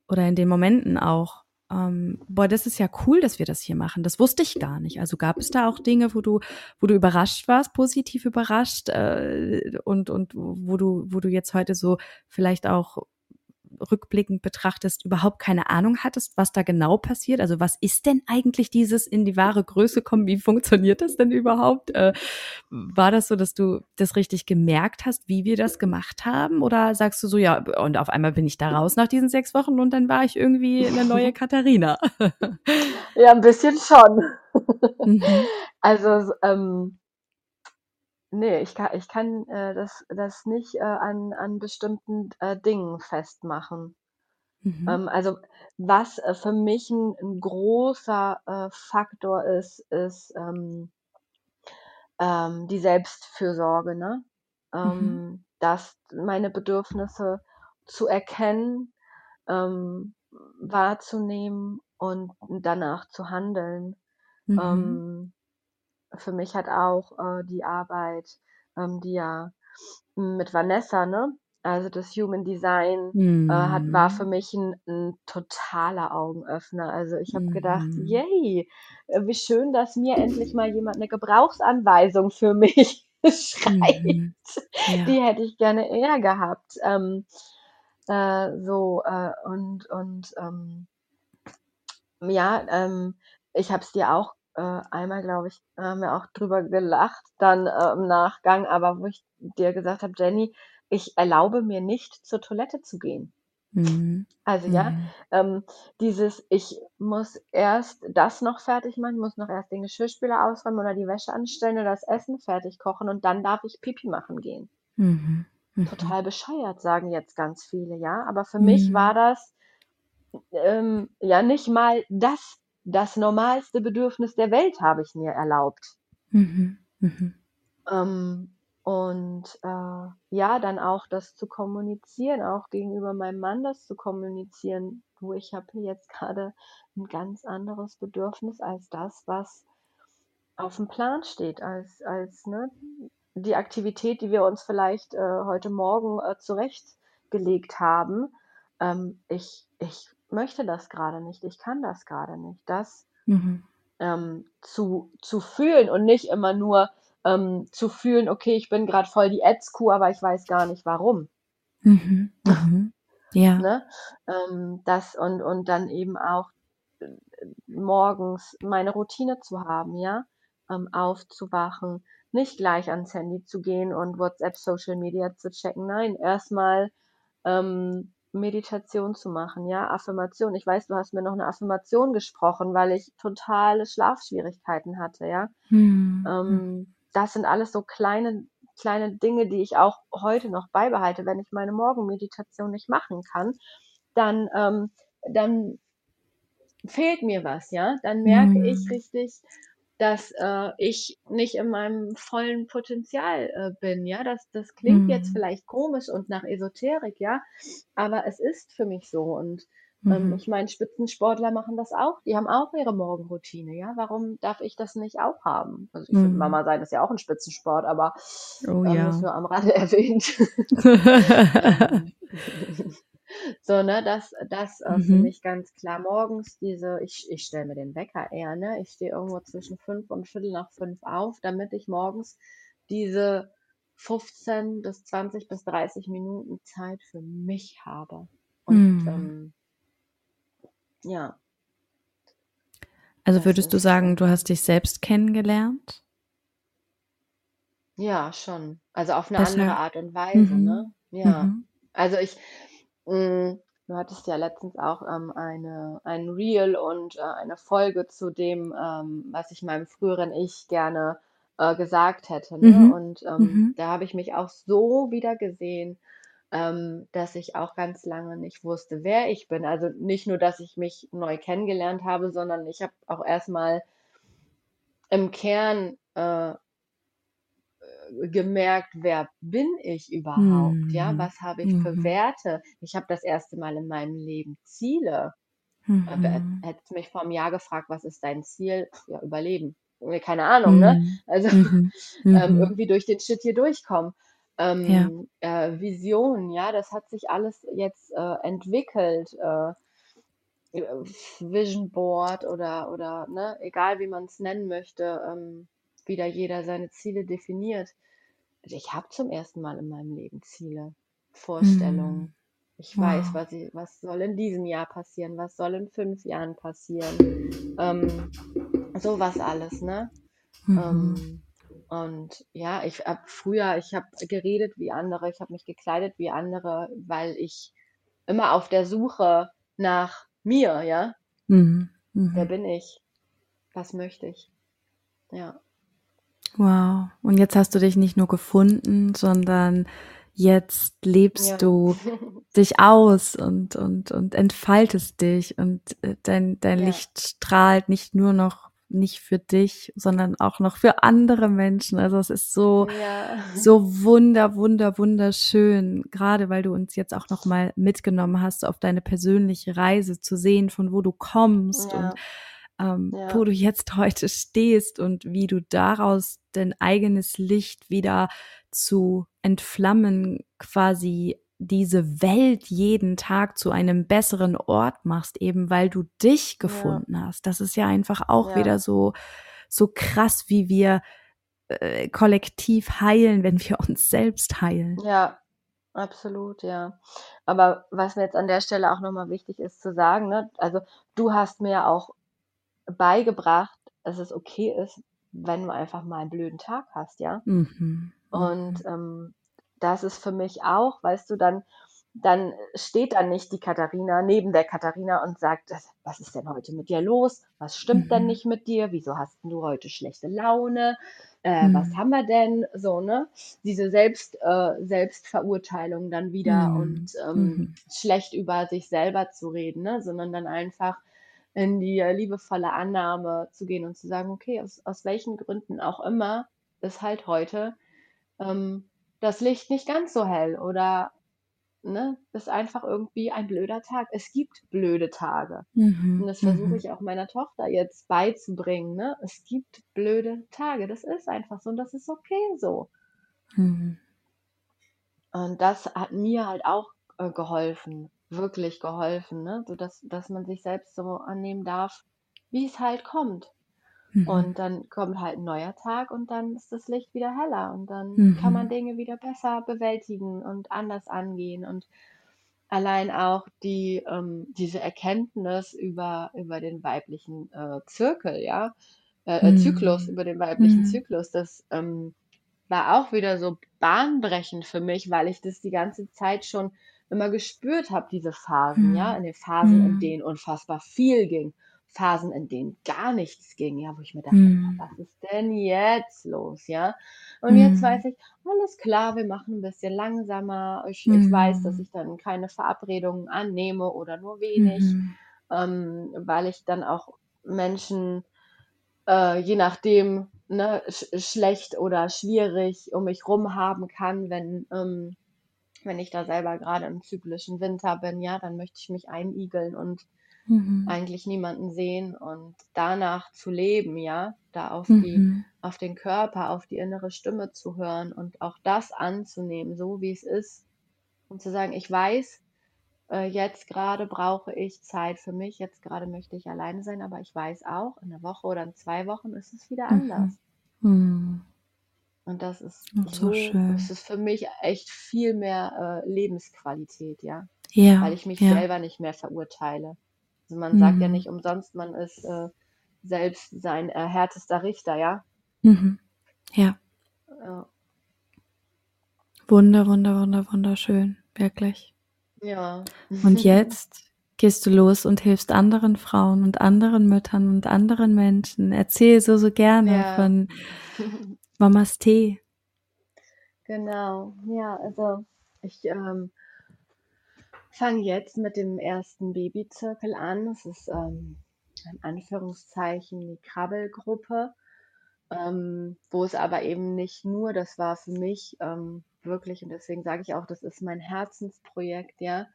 oder in den Momenten auch, ähm, boah, das ist ja cool, dass wir das hier machen. Das wusste ich gar nicht. Also gab es da auch Dinge, wo du, wo du überrascht warst, positiv überrascht äh, und und wo du, wo du jetzt heute so vielleicht auch rückblickend betrachtest, überhaupt keine Ahnung hattest, was da genau passiert? Also was ist denn eigentlich dieses in die wahre Größe kommen? Wie funktioniert das denn überhaupt? Äh, war das so, dass du das richtig gemerkt hast, wie wir das gemacht haben? Oder sagst du so, ja, und auf einmal bin ich da raus nach diesen sechs Wochen und dann war ich irgendwie eine neue Katharina? ja, ein bisschen schon. Mhm. Also, ähm, Nee, ich kann ich kann, äh, das das nicht, äh, an an bestimmten, äh, Dingen festmachen. Mhm. Ähm, also, was, äh, für mich ein 'n großer, äh, Faktor ist, ist, ähm ähm, die Selbstfürsorge, ne? Mhm. Ähm, dass meine Bedürfnisse zu erkennen, ähm, wahrzunehmen und danach zu handeln. Mhm. Ähm für mich hat auch, äh, die Arbeit, ähm, die ja mit Vanessa, ne, also das Human Design, äh, hat war für mhm. mich ein 'n totaler Augenöffner. Also, ich habe gedacht: Mhm. „Yay, äh, wie schön, dass mir endlich mal jemand eine Gebrauchsanweisung für mich schreibt. Mhm. Ja. Die hätte ich gerne eher gehabt.“ Ähm, äh, so, äh, und und, ähm ja, ähm, ich habe es dir auch äh, einmal, glaube ich, haben wir auch drüber gelacht dann, äh, im Nachgang, aber wo ich dir gesagt habe: „Jenny, ich erlaube mir nicht, zur Toilette zu gehen.“ Mhm. Also, ja, mhm. ähm, dieses ich muss erst das noch fertig machen, muss noch erst den Geschirrspüler ausräumen oder die Wäsche anstellen oder das Essen fertig kochen und dann darf ich Pipi machen gehen. Mhm. Mhm. Total bescheuert, sagen jetzt ganz viele, ja, aber für mich war mhm. das, ähm, ja nicht mal das das normalste Bedürfnis der Welt habe ich mir erlaubt. Mhm. Mhm. Ähm, und äh, ja, dann auch das zu kommunizieren, auch gegenüber meinem Mann das zu kommunizieren, wo ich habe jetzt gerade ein ganz anderes Bedürfnis als das, was auf dem Plan steht, als, als ne, die Aktivität, die wir uns vielleicht äh, heute Morgen äh, zurechtgelegt haben. Ähm, ich, ich möchte das gerade nicht, ich kann das gerade nicht. Das mhm. ähm, zu, zu fühlen und nicht immer nur ähm, zu fühlen, okay, ich bin gerade voll die Ätzkuh, aber ich weiß gar nicht warum. Mhm. Mhm. Ja. ne? Ähm, das und, und dann eben auch äh, morgens meine Routine zu haben, ja, ähm, aufzuwachen, nicht gleich ans Handy zu gehen und WhatsApp, Social Media zu checken. Nein, erstmal ähm, Meditation zu machen, ja, Affirmation. Ich weiß, du hast mir noch eine Affirmation gesprochen, weil ich totale Schlafschwierigkeiten hatte, ja. Mhm. Ähm, das sind alles so kleine kleine Dinge, die ich auch heute noch beibehalte. Wenn ich meine Morgenmeditation nicht machen kann, dann ähm, dann fehlt mir was, ja. Dann merke ich hm. richtig, dass äh, ich nicht in meinem vollen Potenzial äh, bin. Ja, das, das klingt mhm. jetzt vielleicht komisch und nach Esoterik, ja, aber es ist für mich so. Und ähm, mhm. ich meine, Spitzensportler machen das auch. Die haben auch ihre Morgenroutine. Ja, warum darf ich das nicht auch haben? Also ich mhm. finde, Mama sein ist ja auch ein Spitzensport, aber oh, ähm, ja. ist nur am Rande erwähnt. So, ne, das, das äh, für mhm. mich ganz klar morgens diese, ich, ich stelle mir den Wecker eher, ne? Ich stehe irgendwo zwischen fünf und Viertel nach fünf auf, damit ich morgens diese 15 bis 20 bis 30 Minuten Zeit für mich habe. Und Mhm. ähm, ja, Also würdest du sagen, du hast dich selbst kennengelernt? ja, schon. Also auf eine andere Art und Weise, ne? Mhm. Ja. Mhm. Also ich, hm, du hattest ja letztens auch, ähm, eine ein Reel und, äh, eine Folge zu dem, ähm, was ich meinem früheren Ich gerne, äh, gesagt hätte, ne? Mhm. Und, ähm, Mhm. da habe ich mich auch so wiedergesehen, ähm, dass ich auch ganz lange nicht wusste, wer ich bin. Also, nicht nur, dass ich mich neu kennengelernt habe, sondern ich habe auch erstmal im Kern, äh gemerkt, wer bin ich überhaupt? Ja, mhm. was habe ich für mhm. Werte? Ich habe das erste Mal in meinem Leben Ziele. Äh, mhm. Hättest mich vor einem Jahr gefragt, was ist dein Ziel? Ja, überleben. Keine Ahnung, ne? Also ähm, irgendwie durch den Shit hier durchkommen. Ähm, ja. Äh, Vision, ja, das hat sich alles jetzt äh, entwickelt. Äh, Vision Board oder, oder ne, egal wie man es nennen möchte. Ähm, wie da jeder seine Ziele definiert. Also ich habe zum ersten Mal in meinem Leben Ziele, Vorstellungen. Ich weiß, Wow. was, ich, was soll in diesem Jahr passieren, was soll in fünf Jahren passieren. Ähm, sowas alles, ne? Mhm. Ähm, und ja, ich habe früher, ich habe geredet wie andere, ich habe mich gekleidet wie andere, weil ich immer auf der Suche nach mir, ja? Mhm. Wer Mhm. bin ich? Was möchte ich? Ja, Wow. Und jetzt hast du dich nicht nur gefunden, sondern jetzt lebst ja, du dich aus und, und, und entfaltest dich und äh, dein, dein ja, Licht strahlt nicht nur noch nicht für dich, sondern auch noch für andere Menschen. Also es ist so, ja, so wunder, wunder, wunderschön, gerade weil du uns jetzt auch noch mal mitgenommen hast auf deine persönliche Reise zu sehen, von wo du kommst und ja, ähm, wo ja, du jetzt heute stehst und wie du daraus dein eigenes Licht wieder zu entflammen, quasi diese Welt jeden Tag zu einem besseren Ort machst, eben weil du dich ja, gefunden hast. Das ist ja einfach auch ja, wieder so, so krass, wie wir äh, kollektiv heilen, wenn wir uns selbst heilen. ja, absolut, ja. Aber was mir jetzt an der Stelle auch nochmal wichtig ist zu sagen, ne, also du hast mir ja auch beigebracht, dass es okay ist, wenn du einfach mal einen blöden Tag hast, ja. Mhm. Und Mhm. ähm, das ist für mich auch, weißt du, dann, dann steht dann nicht die Katharina neben der Katharina und sagt, "Das- was ist denn heute mit dir los? Was stimmt denn Mhm. nicht mit dir? Wieso hast denn du heute schlechte Laune? Äh, was Mhm. haben wir denn? So, ne? Diese Selbst, äh, Selbstverurteilung dann wieder und Mhm. ähm, Mhm. schlecht über sich selber zu reden, ne? Sondern dann einfach in die äh, liebevolle Annahme zu gehen und zu sagen, okay, aus, aus welchen Gründen auch immer ist halt heute ähm, das Licht nicht ganz so hell oder ne, ist einfach irgendwie ein blöder Tag. Es gibt blöde Tage. Und Mhm. das versuche Mhm. ich auch meiner Tochter jetzt beizubringen. Ne? Es gibt blöde Tage. Das ist einfach so und das ist okay so. Mhm. Und das hat mir halt auch äh, geholfen, wirklich geholfen, ne? so dass, dass man sich selbst so annehmen darf, wie es halt kommt. Mhm. Und dann kommt halt ein neuer Tag und dann ist das Licht wieder heller und dann kann man Mhm. Dinge wieder besser bewältigen und anders angehen. Und allein auch die, ähm, diese Erkenntnis über, über den weiblichen äh, Zirkel, ja, äh, äh, Zyklus, Mhm. über den weiblichen Mhm. Zyklus, das ähm, war auch wieder so bahnbrechend für mich, weil ich das die ganze Zeit schon immer gespürt habe, diese Phasen, ja, in Mhm. den Phasen, in Mhm. denen unfassbar viel ging, Phasen, in denen gar nichts ging, ja, wo ich mir dachte, Mhm. was ist denn jetzt los, ja? Und jetzt weiß Mhm. ich, alles klar, wir machen ein bisschen langsamer. Ich, ich weiß, dass Mhm. ich dann keine Verabredungen annehme oder nur wenig, Mhm. ähm, weil ich dann auch Menschen äh, je nachdem ne, sch schlecht oder schwierig um mich rum haben kann, wenn, ähm, wenn ich da selber gerade im zyklischen Winter bin, ja, dann möchte ich mich einigeln und Mhm. eigentlich niemanden sehen und danach zu leben, ja, da auf die, Mhm. auf den Körper, auf die innere Stimme zu hören und auch das anzunehmen, so wie es ist und zu sagen, ich weiß, äh, jetzt gerade brauche ich Zeit für mich, jetzt gerade möchte ich alleine sein, aber ich weiß auch, in einer Woche oder in zwei Wochen ist es wieder Mhm. anders. Mhm. Und das ist Und so so, es schön. ist für mich echt viel mehr äh, Lebensqualität, ja, weil Ja, ich mich ja. selber nicht mehr verurteile. Also man sagt ja Mhm. nicht umsonst, man ist äh, selbst sein äh, härtester Richter, ja. Mhm. Ja. Ja, Wunder, wunder, wunder, wunderschön. Wirklich. ja. Und jetzt gehst du los und hilfst anderen Frauen und anderen Müttern und anderen Menschen. Erzähl so, so gerne ja, von Mamas Tee. genau. Ja, also ich ähm, fange jetzt mit dem ersten Babyzirkel an. Es ist ähm, in Anführungszeichen die Krabbelgruppe, ähm, wo es aber eben nicht nur, das war für mich ähm, wirklich, und deswegen sage ich auch, das ist mein Herzensprojekt, ja,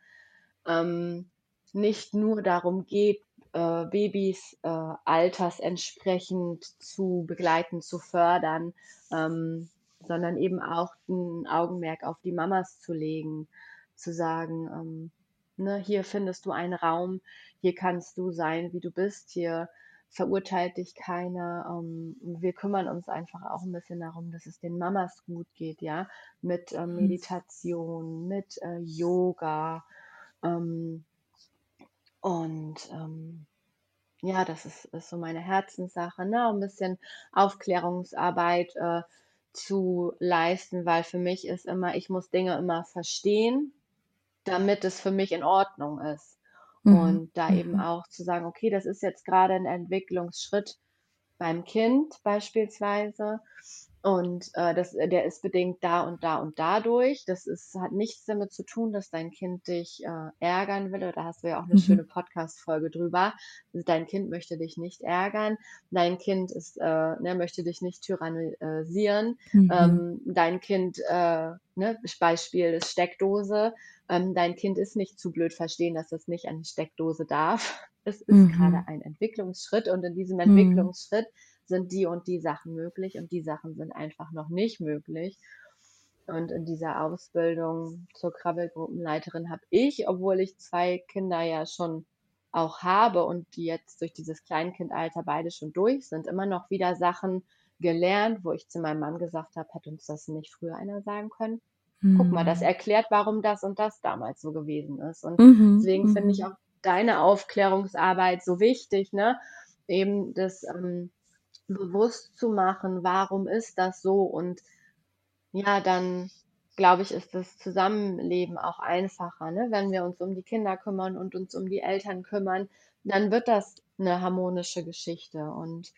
ähm, nicht nur darum geht, äh, Babys äh, altersentsprechend zu begleiten, zu fördern, ähm, sondern eben auch ein Augenmerk auf die Mamas zu legen, zu sagen, ähm, ne, hier findest du einen Raum, hier kannst du sein, wie du bist, hier verurteilt dich keiner. Ähm, wir kümmern uns einfach auch ein bisschen darum, dass es den Mamas gut geht, ja, mit äh, Mhm. Meditation, mit äh, Yoga, Ähm, und ähm, ja, das ist, ist so meine Herzenssache, ne? Ein bisschen Aufklärungsarbeit äh, zu leisten, weil für mich ist immer, ich muss Dinge immer verstehen, damit es für mich in Ordnung ist. Mhm. Und da eben Mhm. auch zu sagen, okay, das ist jetzt gerade ein Entwicklungsschritt beim Kind beispielsweise. Und äh, das, der ist bedingt da und da und dadurch. Das ist, hat nichts damit zu tun, dass dein Kind dich äh, ärgern will. Da hast du ja auch eine schöne Mhm. Podcast-Folge drüber. Dein Kind möchte dich nicht ärgern. Dein Kind ist, äh, ne, möchte dich nicht tyrannisieren. Mhm. Ähm, dein Kind, äh, ne, Beispiel ist Steckdose. Ähm, dein Kind ist nicht zu blöd verstehen, dass es nicht eine Steckdose darf. Es ist Mhm. gerade ein Entwicklungsschritt und in diesem Mhm. Entwicklungsschritt sind die und die Sachen möglich und die Sachen sind einfach noch nicht möglich. Und in dieser Ausbildung zur Krabbelgruppenleiterin habe ich, obwohl ich zwei Kinder ja schon auch habe und die jetzt durch dieses Kleinkindalter beide schon durch sind, immer noch wieder Sachen gelernt, wo ich zu meinem Mann gesagt habe, hätte uns das nicht früher einer sagen können? Guck mal, das Mhm. erklärt, warum das und das damals so gewesen ist. Und Mhm. deswegen finde ich Mhm. auch deine Aufklärungsarbeit so wichtig, ne? Eben das ähm, bewusst zu machen, warum ist das so? Und ja, dann glaube ich, ist das Zusammenleben auch einfacher, ne? Wenn wir uns um die Kinder kümmern und uns um die Eltern kümmern, dann wird das eine harmonische Geschichte. Und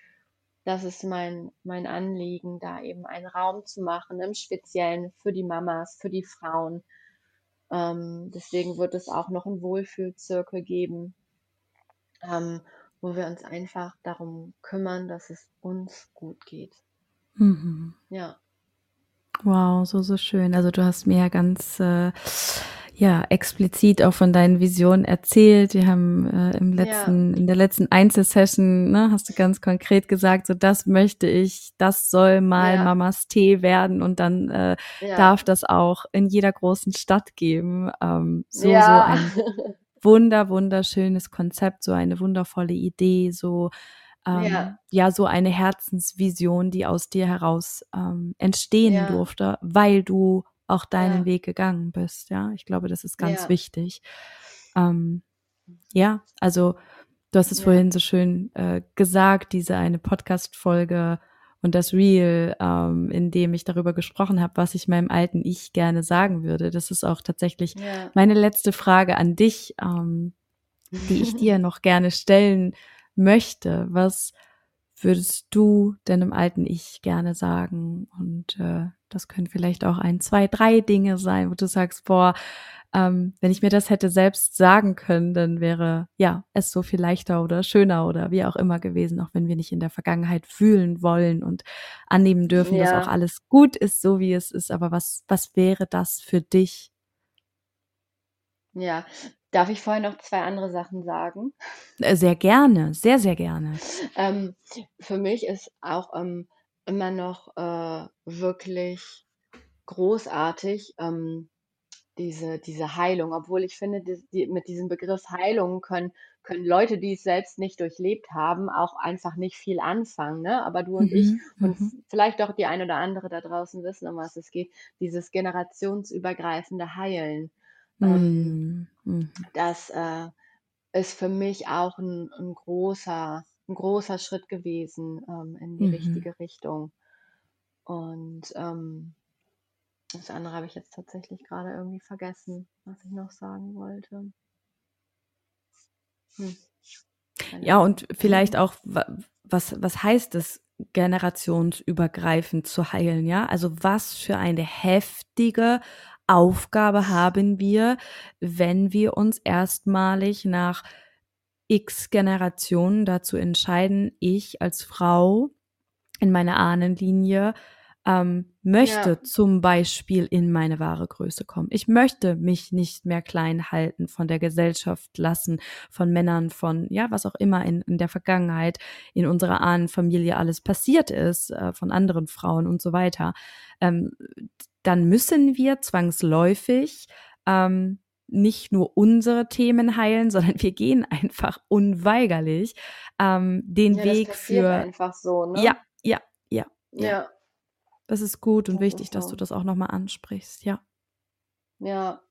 das ist mein, mein Anliegen, da eben einen Raum zu machen, im Speziellen für die Mamas, für die Frauen. Ähm, deswegen wird es auch noch einen Wohlfühlzirkel geben, ähm, wo wir uns einfach darum kümmern, dass es uns gut geht. Mhm. Ja, Wow, so, so schön. Also du hast mir ja ganz äh, ja, explizit auch von deinen Visionen erzählt. Wir haben äh, im ja, letzten, in der letzten Einzelsession, ne, hast du ganz konkret gesagt, so das möchte ich, das soll mal ja, Mamas Tee werden und dann äh, ja, darf das auch in jeder großen Stadt geben. Ähm, so, so ja, ein wunder, wunderschönes Konzept, so eine wundervolle Idee, so ja, ähm, ja, so eine Herzensvision, die aus dir heraus ähm, entstehen ja, durfte, weil du auch deinen ja, Weg gegangen bist. Ja, ich glaube, das ist ganz ja, wichtig. Ähm, ja, also du hast es ja, vorhin so schön äh, gesagt, diese eine Podcast-Folge und das Reel, ähm, in dem ich darüber gesprochen habe, was ich meinem alten Ich gerne sagen würde. Das ist auch tatsächlich ja. meine letzte Frage an dich, ähm, die ich dir noch gerne stellen möchte. Was würdest du deinem alten Ich gerne sagen? Und äh, das können vielleicht auch ein, zwei, drei Dinge sein, wo du sagst, boah, ähm, wenn ich mir das hätte selbst sagen können, dann wäre ja es so viel leichter oder schöner oder wie auch immer gewesen, auch wenn wir nicht in der Vergangenheit fühlen wollen und annehmen dürfen, dass auch Ja, alles gut ist, so wie es ist. Aber was, was wäre das für dich? ja. Darf ich vorher noch zwei andere Sachen sagen? Äh, Sehr gerne, sehr, sehr gerne. Ähm, für mich ist auch ähm, immer noch äh, wirklich großartig ähm, diese, diese Heilung, obwohl ich finde, die, die, mit diesem Begriff Heilung können, können Leute, die es selbst nicht durchlebt haben, auch einfach nicht viel anfangen. Ne? Aber du und ich Mhm, und mhm, vielleicht auch die ein oder andere da draußen wissen, um was es geht, dieses generationsübergreifende Heilen. Ähm, mm, mhm, das äh, ist für mich auch ein, ein großer, ein großer Schritt gewesen ähm, in die mhm. richtige Richtung. Und ähm, das andere habe ich jetzt tatsächlich gerade irgendwie vergessen, was ich noch sagen wollte. Hm, Ja, und vielleicht auch, wa- was, was heißt es, generationsübergreifend zu heilen, ja? Also was für eine heftige Aufgabe haben wir, wenn wir uns erstmalig nach x Generationen dazu entscheiden, ich als Frau in meiner Ahnenlinie ähm, möchte Ja, zum Beispiel in meine wahre Größe kommen. Ich möchte mich nicht mehr klein halten von der Gesellschaft lassen, von Männern, von ja, was auch immer in, in der Vergangenheit in unserer Ahnenfamilie alles passiert ist, äh, von anderen Frauen und so weiter. Ähm, dann müssen wir zwangsläufig ähm, nicht nur unsere Themen heilen, sondern wir gehen einfach unweigerlich ähm, den ja, das Weg passiert für einfach so, ja, ne? ja, ja, ja. Ja, Das ist gut und das wichtig, dass du das auch nochmal ansprichst. Ja. Ja.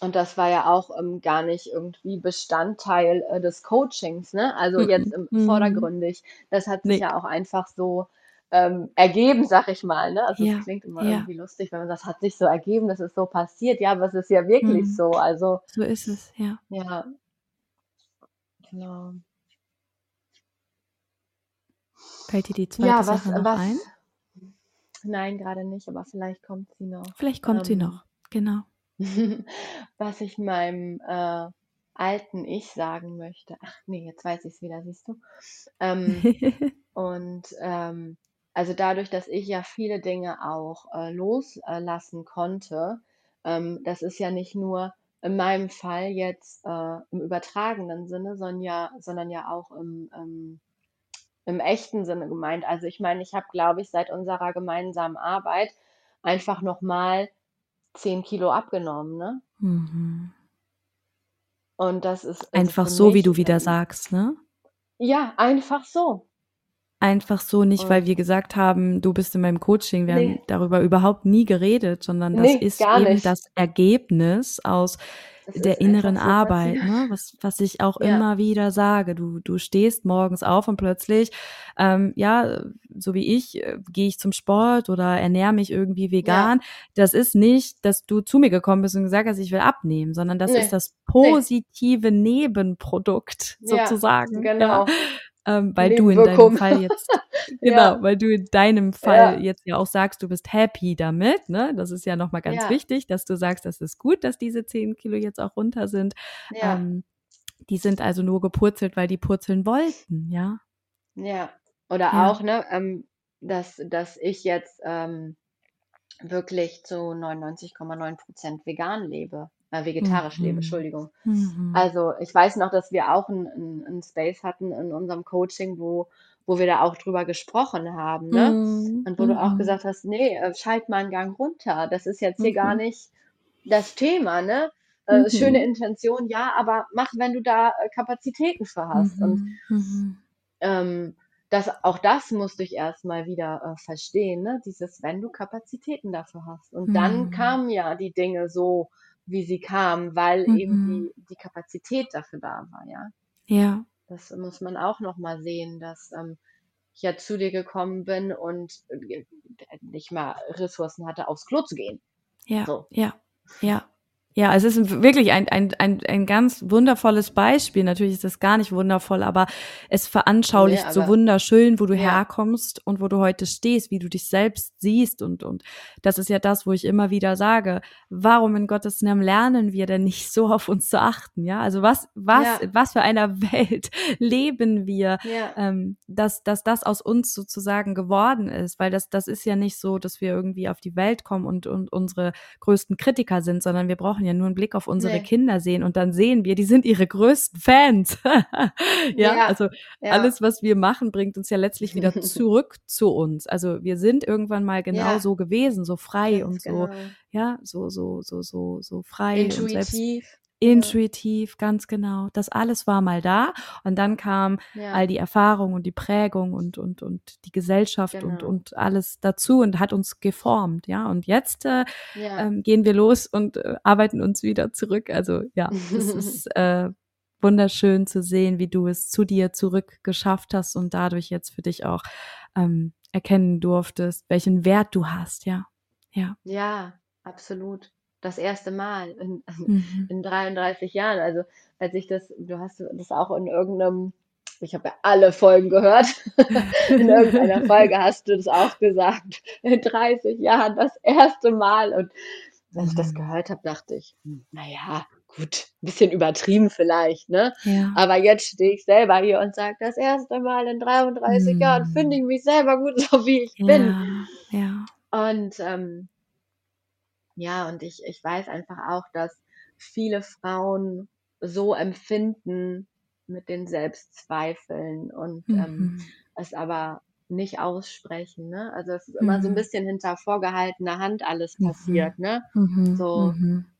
und das war ja auch, ähm, gar nicht irgendwie Bestandteil, äh, des Coachings, ne? Also, jetzt im vordergründig. Das hat sich Ne. ja auch einfach so, ähm, ergeben, sage ich mal, ne? Also, es Ja, klingt immer ja. irgendwie lustig, wenn man sagt: „Hat sich so ergeben, das ist so passiert.“ Ja, aber es ist ja wirklich Mhm. so. Also So ist es, ja. ja. Genau. Fällt dir die zweite Ja, was Sache noch was ein? nein, grade nicht, aber vielleicht kommt sie noch. Vielleicht kommt sie Ähm, noch, genau. was ich meinem, äh, alten Ich sagen möchte ach ne, jetzt weiß ich's wieder, siehst du? Ähm, und, ähm, also, dadurch, dass ich ja viele Dinge auch, äh, los äh, lassen konnte, ähm, das ist ja nicht nur in meinem Fall jetzt, äh, im übertragenen Sinne, sondern ja sondern ja auch im, ähm im echten Sinne gemeint. Also, ich meine, ich habe, glaube ich, seit unserer gemeinsamen Arbeit einfach noch mal 10 Kilo abgenommen, ne? Mhm. Und das ist also, Einfach so, wie du wieder sagst, ne? Ja, einfach so. Einfach so, nicht weil Und wir gesagt haben: „Du bist in meinem Coaching.“ Wir haben Ne. darüber überhaupt nie geredet, sondern das Ne, ist eben nicht. das Ergebnis aus Das der ist inneren so Arbeit, ne? Was was ich auch Ja. immer wieder sage. Du du stehst morgens auf und plötzlich, ähm, ja, so wie ich, äh, gehe ich zum Sport oder ernähre mich irgendwie Ja. vegan. Das ist nicht, dass du zu mir gekommen bist und gesagt hast: „Ich will abnehmen“, sondern das ist Ne, das positive Nebenprodukt Ja, sozusagen, ja, genau. Ähm, weil du in deinem. Fall jetzt Ja. genau, weil du in deinem Fall Ja. jetzt ja auch sagst, du bist happy damit, ne? Das ist ja noch mal ganz Ja. wichtig, dass du sagst, das ist gut, dass diese 10 Kilo jetzt auch runter sind. Ja. Ähm, die sind also nur gepurzelt, weil die purzeln wollten, ja? Ja. Oder Ja. auch, ne, ähm, dass dass ich jetzt, ähm, wirklich zu 99,9 % vegan lebe äh, vegetarisch lebe, Mhm. Entschuldigung. Mhm. Also, ich weiß noch, dass wir auch 'n 'n 'n Space hatten in unserem Coaching, wo wo wir da auch drüber gesprochen haben, ne? Mhm. Und wo du auch Mhm. gesagt hast: „Ne, äh, schalte mal 'n Gang runter. Das ist jetzt hier gar Mhm. nicht das Thema, ne? Äh, schöne Mhm. Intention, ja, aber mach, wenn du da, äh, Kapazitäten für hast.“ Und ähm, das auch das musste ich erst mal wieder, äh, verstehen, ne? Dieses wenn du Kapazitäten dafür hast. Und dann Mhm. kamen ja die Dinge so, wie sie kamen, weil eben Mhm. die die Kapazität dafür da war, ja? Ja. Das muss man auch noch mal sehen, dass, ähm, ich ja zu dir gekommen bin und, äh, nicht mal Ressourcen hatte, aufs Klo zu gehen. Ja, So. ja, ja. Ja, es ist wirklich ein ein ein ein ganz wundervolles Beispiel. Natürlich ist das gar nicht wundervoll, aber es veranschaulicht so aber wunderschön, wo du ja. herkommst und wo du heute stehst, wie du dich selbst siehst und und das ist ja das, wo ich immer wieder sage: „Warum in Gottes Namen lernen wir denn nicht so auf uns zu achten?“ Ja, also, was was Ja. was für einer Welt leben wir, Ja. ähm, dass dass das aus uns sozusagen geworden ist? Weil das das ist ja nicht so, dass wir irgendwie auf die Welt kommen und und unsere größten Kritiker sind, sondern wir brauchen ja nur 'n Blick auf unsere Ne. Kinder sehen und dann sehen wir, die sind ihre größten Fans. Ja, Ja, also, ja. alles, was wir machen, bringt uns ja letztlich wieder zurück zu uns. Also, wir sind irgendwann mal genau Ja. so gewesen, so frei Ganz und so genau. ja, so so so so so frei und selbst Intuitiv. Intuitiv, ganz genau. Das alles war mal da und dann kam all Ja. die Erfahrung und die Prägung und und und die Gesellschaft und Genau. und alles dazu und hat uns geformt, ja? Und jetzt, äh, Ja. ähm, gehen wir los und, äh, arbeiten uns wieder zurück. Also, ja, das ist, äh, wunderschön zu sehen, wie du es zu dir zurückgeschafft hast und dadurch jetzt für dich auch, ähm, erkennen durftest, welchen Wert du hast, ja. Ja. Ja, absolut. Das 1. Mal in Mhm. in 33 Jahren. Also, als ich das du hast das auch in irgend 'nem ich habe ja alle Folgen gehört. In irgendeiner Folge hast du das auch gesagt. In 30 Jahren das 1. Mal und als ich das Mhm. gehört habe, dachte ich: „Hm, na ja, gut, bisschen übertrieben vielleicht, ne?“ Ja. Aber jetzt stehe ich selber hier und sage: „Das 1. Mal in 33 Jahren finde Mhm. ich mich selber gut, so wie ich bin.“ Ja, ja. Und, ähm ja, und ich ich weiß einfach auch, dass viele Frauen so empfinden mit den Selbstzweifeln und, ähm, Mhm. es aber nicht aussprechen, ne? Also, es ist immer so 'n Mhm. bisschen hinter vorgehaltener Hand alles Mhm. passiert, ne? Mhm. So Mhm.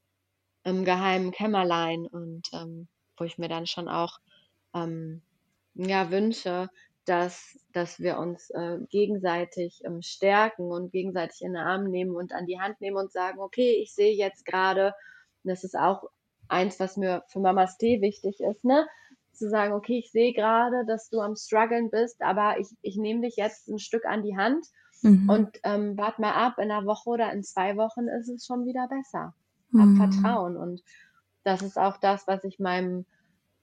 im geheimen Kämmerlein und, ähm, wo ich mir dann schon auch, ähm, ja, wünsche, dass dass wir uns, äh, gegenseitig, ähm, stärken und gegenseitig in den Arm nehmen und an die Hand nehmen und sagen: „Okay, ich sehe jetzt grade, das ist auch eins, was mir für Mamas Tee wichtig ist, ne? Zu sagen, okay, ich sehe gerade, dass du am struggeln bist, aber ich, ich nehme dich jetzt ein Stück an die Hand mhm. und ähm, warte mal ab, in einer Woche oder in zwei Wochen ist es schon wieder besser. Hab mhm. Vertrauen. Und das ist auch das, was ich meinem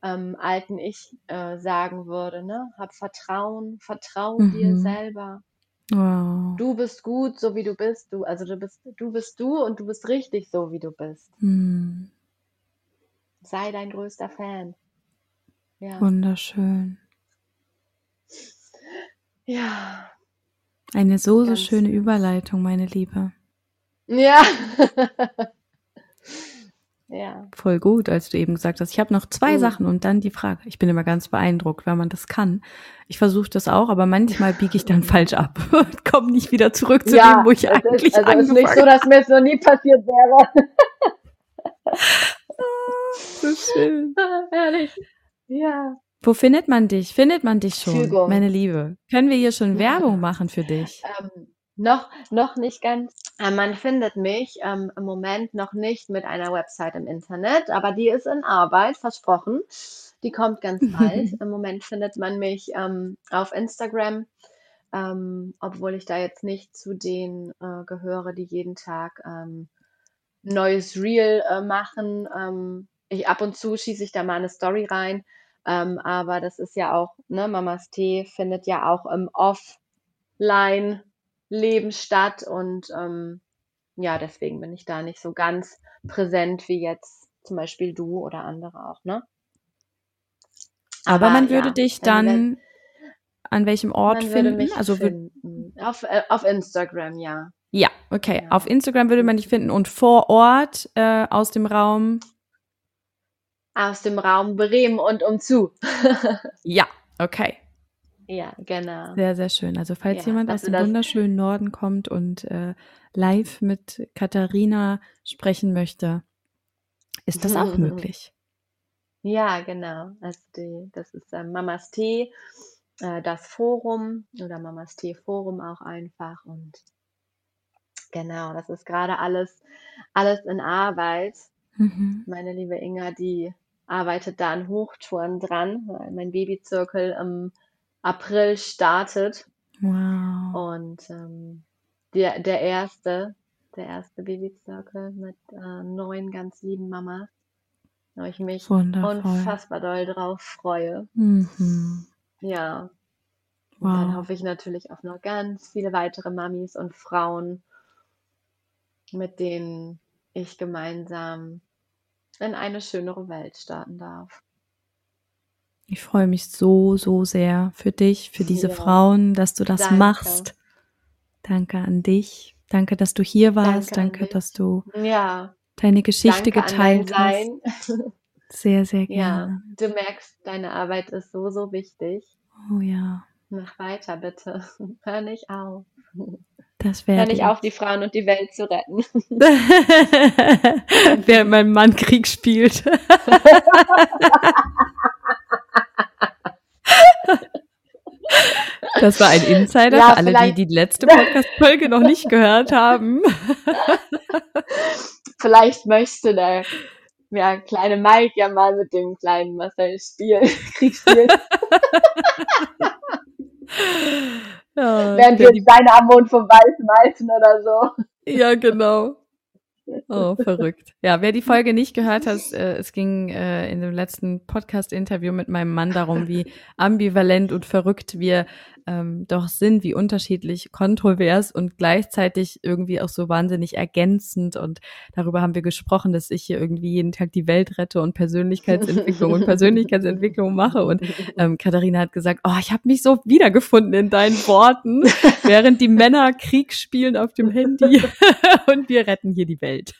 ähm, alten Ich äh, sagen würde, ne? Hab Vertrauen, vertrau mhm. dir selber. Wow. Du bist gut, so wie du bist. Du, also du bist, du bist du und du bist richtig, so wie du bist. Mhm. Sei dein größter Fan. Ja. Wunderschön. Ja. Eine so, so schöne Überleitung, meine Liebe. Ja. Ja. Voll gut, als du eben gesagt hast, ich habe noch zwei mhm. Sachen und dann die Frage. Ich bin immer ganz beeindruckt, wenn man das kann. Ich versuche das auch, aber manchmal biege ich dann falsch ab und komme nicht wieder zurück zu ja, dem, wo ich eigentlich ist, also angefangen ist nicht so, dass mir es noch nie passiert wäre. Ah, so schön. Ehrlich. Ja. Wo findet man dich? Findet man dich schon, Fügung. meine Liebe? Können wir hier schon Werbung machen für dich? Ähm, noch, noch nicht ganz. Äh, man findet mich ähm, im Moment noch nicht mit einer Website im Internet, aber die ist in Arbeit, versprochen. Die kommt ganz bald. Im Moment findet man mich ähm, auf Instagram, ähm, obwohl ich da jetzt nicht zu denen äh, gehöre, die jeden Tag ähm, neues Reel äh, machen. Ähm, ich ab und zu schieße ich da mal eine Story rein, ähm, aber das ist ja auch, ne, Mamas Tee findet ja auch im Offline Leben statt und ähm, ja, deswegen bin ich da nicht so ganz präsent wie jetzt zum Beispiel du oder andere auch, ne? Aber, Aber man würde ja, dich dann an welchem Ort finden? also finden. Auf, äh, auf Instagram, ja. Ja, okay. Ja. Auf Instagram würde man dich finden und vor Ort äh, aus dem Raum. Aus dem Raum Bremen und umzu. ja, okay. Ja, genau. Sehr, sehr schön. Also falls ja, jemand aus dem wunderschönen Norden kommt und äh, live mit Katharina sprechen möchte, ist das auch möglich. Ja, genau. Also die, das ist äh, Mamas Tee, äh, das Forum oder Mamas Tee Forum auch einfach. Und genau, das ist gerade alles, alles in Arbeit. Mhm. Meine liebe Inga, die arbeitet da an Hochtouren dran, weil mein Babyzirkel im April startet. Wow. Und ähm, der, der erste, der erste Baby-Circle mit äh, neun ganz lieben Mamas, wo ich mich Wundervoll. unfassbar doll drauf freue. Mhm. Ja. Und wow. dann hoffe ich natürlich auf noch ganz viele weitere Mamis und Frauen, mit denen ich gemeinsam in eine schönere Welt starten darf. Ich freue mich so, so sehr für dich, für diese ja. Frauen, dass du das Danke. machst. Danke an dich. Danke, dass du hier warst. Danke, Danke dass du ja. deine Geschichte Danke geteilt hast. Sehr, sehr gerne. Ja, du merkst, deine Arbeit ist so, so wichtig. Oh ja. Mach weiter, bitte. Hör nicht auf. Das wäre. Hör nicht auf, die Frauen und die Welt zu retten. Während mein Mann Krieg spielt. Das war ein Insider ja, für alle, die die letzte Podcast-Folge noch nicht gehört haben. Vielleicht möchte der ja, kleine Mike ja mal mit dem kleinen Marcel spielen, Krieg spielen. Ja, Während wir die Beine am Mond vorbeischmeißen oder so. Ja, genau. Oh, verrückt. Ja, wer die Folge nicht gehört hat, äh, es ging äh, in dem letzten Podcast-Interview mit meinem Mann darum, wie ambivalent und verrückt wir ähm, doch sind, wie unterschiedlich kontrovers und gleichzeitig irgendwie auch so wahnsinnig ergänzend. Und darüber haben wir gesprochen, dass ich hier irgendwie jeden Tag die Welt rette und Persönlichkeitsentwicklung und Persönlichkeitsentwicklung mache. Und ähm, Katharina hat gesagt, oh, ich habe mich so wiedergefunden in deinen Worten, während die Männer Krieg spielen auf dem Handy und wir retten hier die Welt.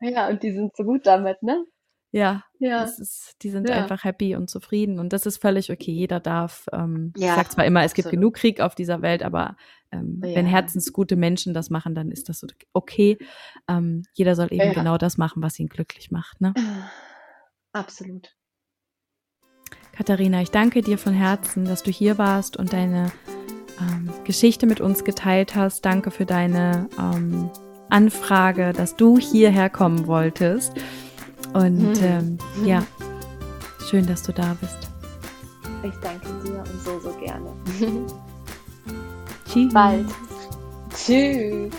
ja, und die sind so gut damit, ne? Ja, ja. Ist, die sind ja. einfach happy und zufrieden und das ist völlig okay. Jeder darf, ähm, ja, ich sag zwar immer, es gibt genug Krieg auf dieser Welt, aber ähm, ja. wenn herzensgute Menschen das machen, dann ist das okay. Ähm, jeder soll eben genau das machen, was ihn glücklich macht. Ne? Absolut. Katharina, ich danke dir von Herzen, dass du hier warst und deine ähm, Geschichte mit uns geteilt hast. Danke für deine ähm, Anfrage, dass du hierher kommen wolltest. Und mhm. ähm, ja, schön, dass du da bist. Ich danke dir und so, so gerne. Tschüss. Bald. Tschüss.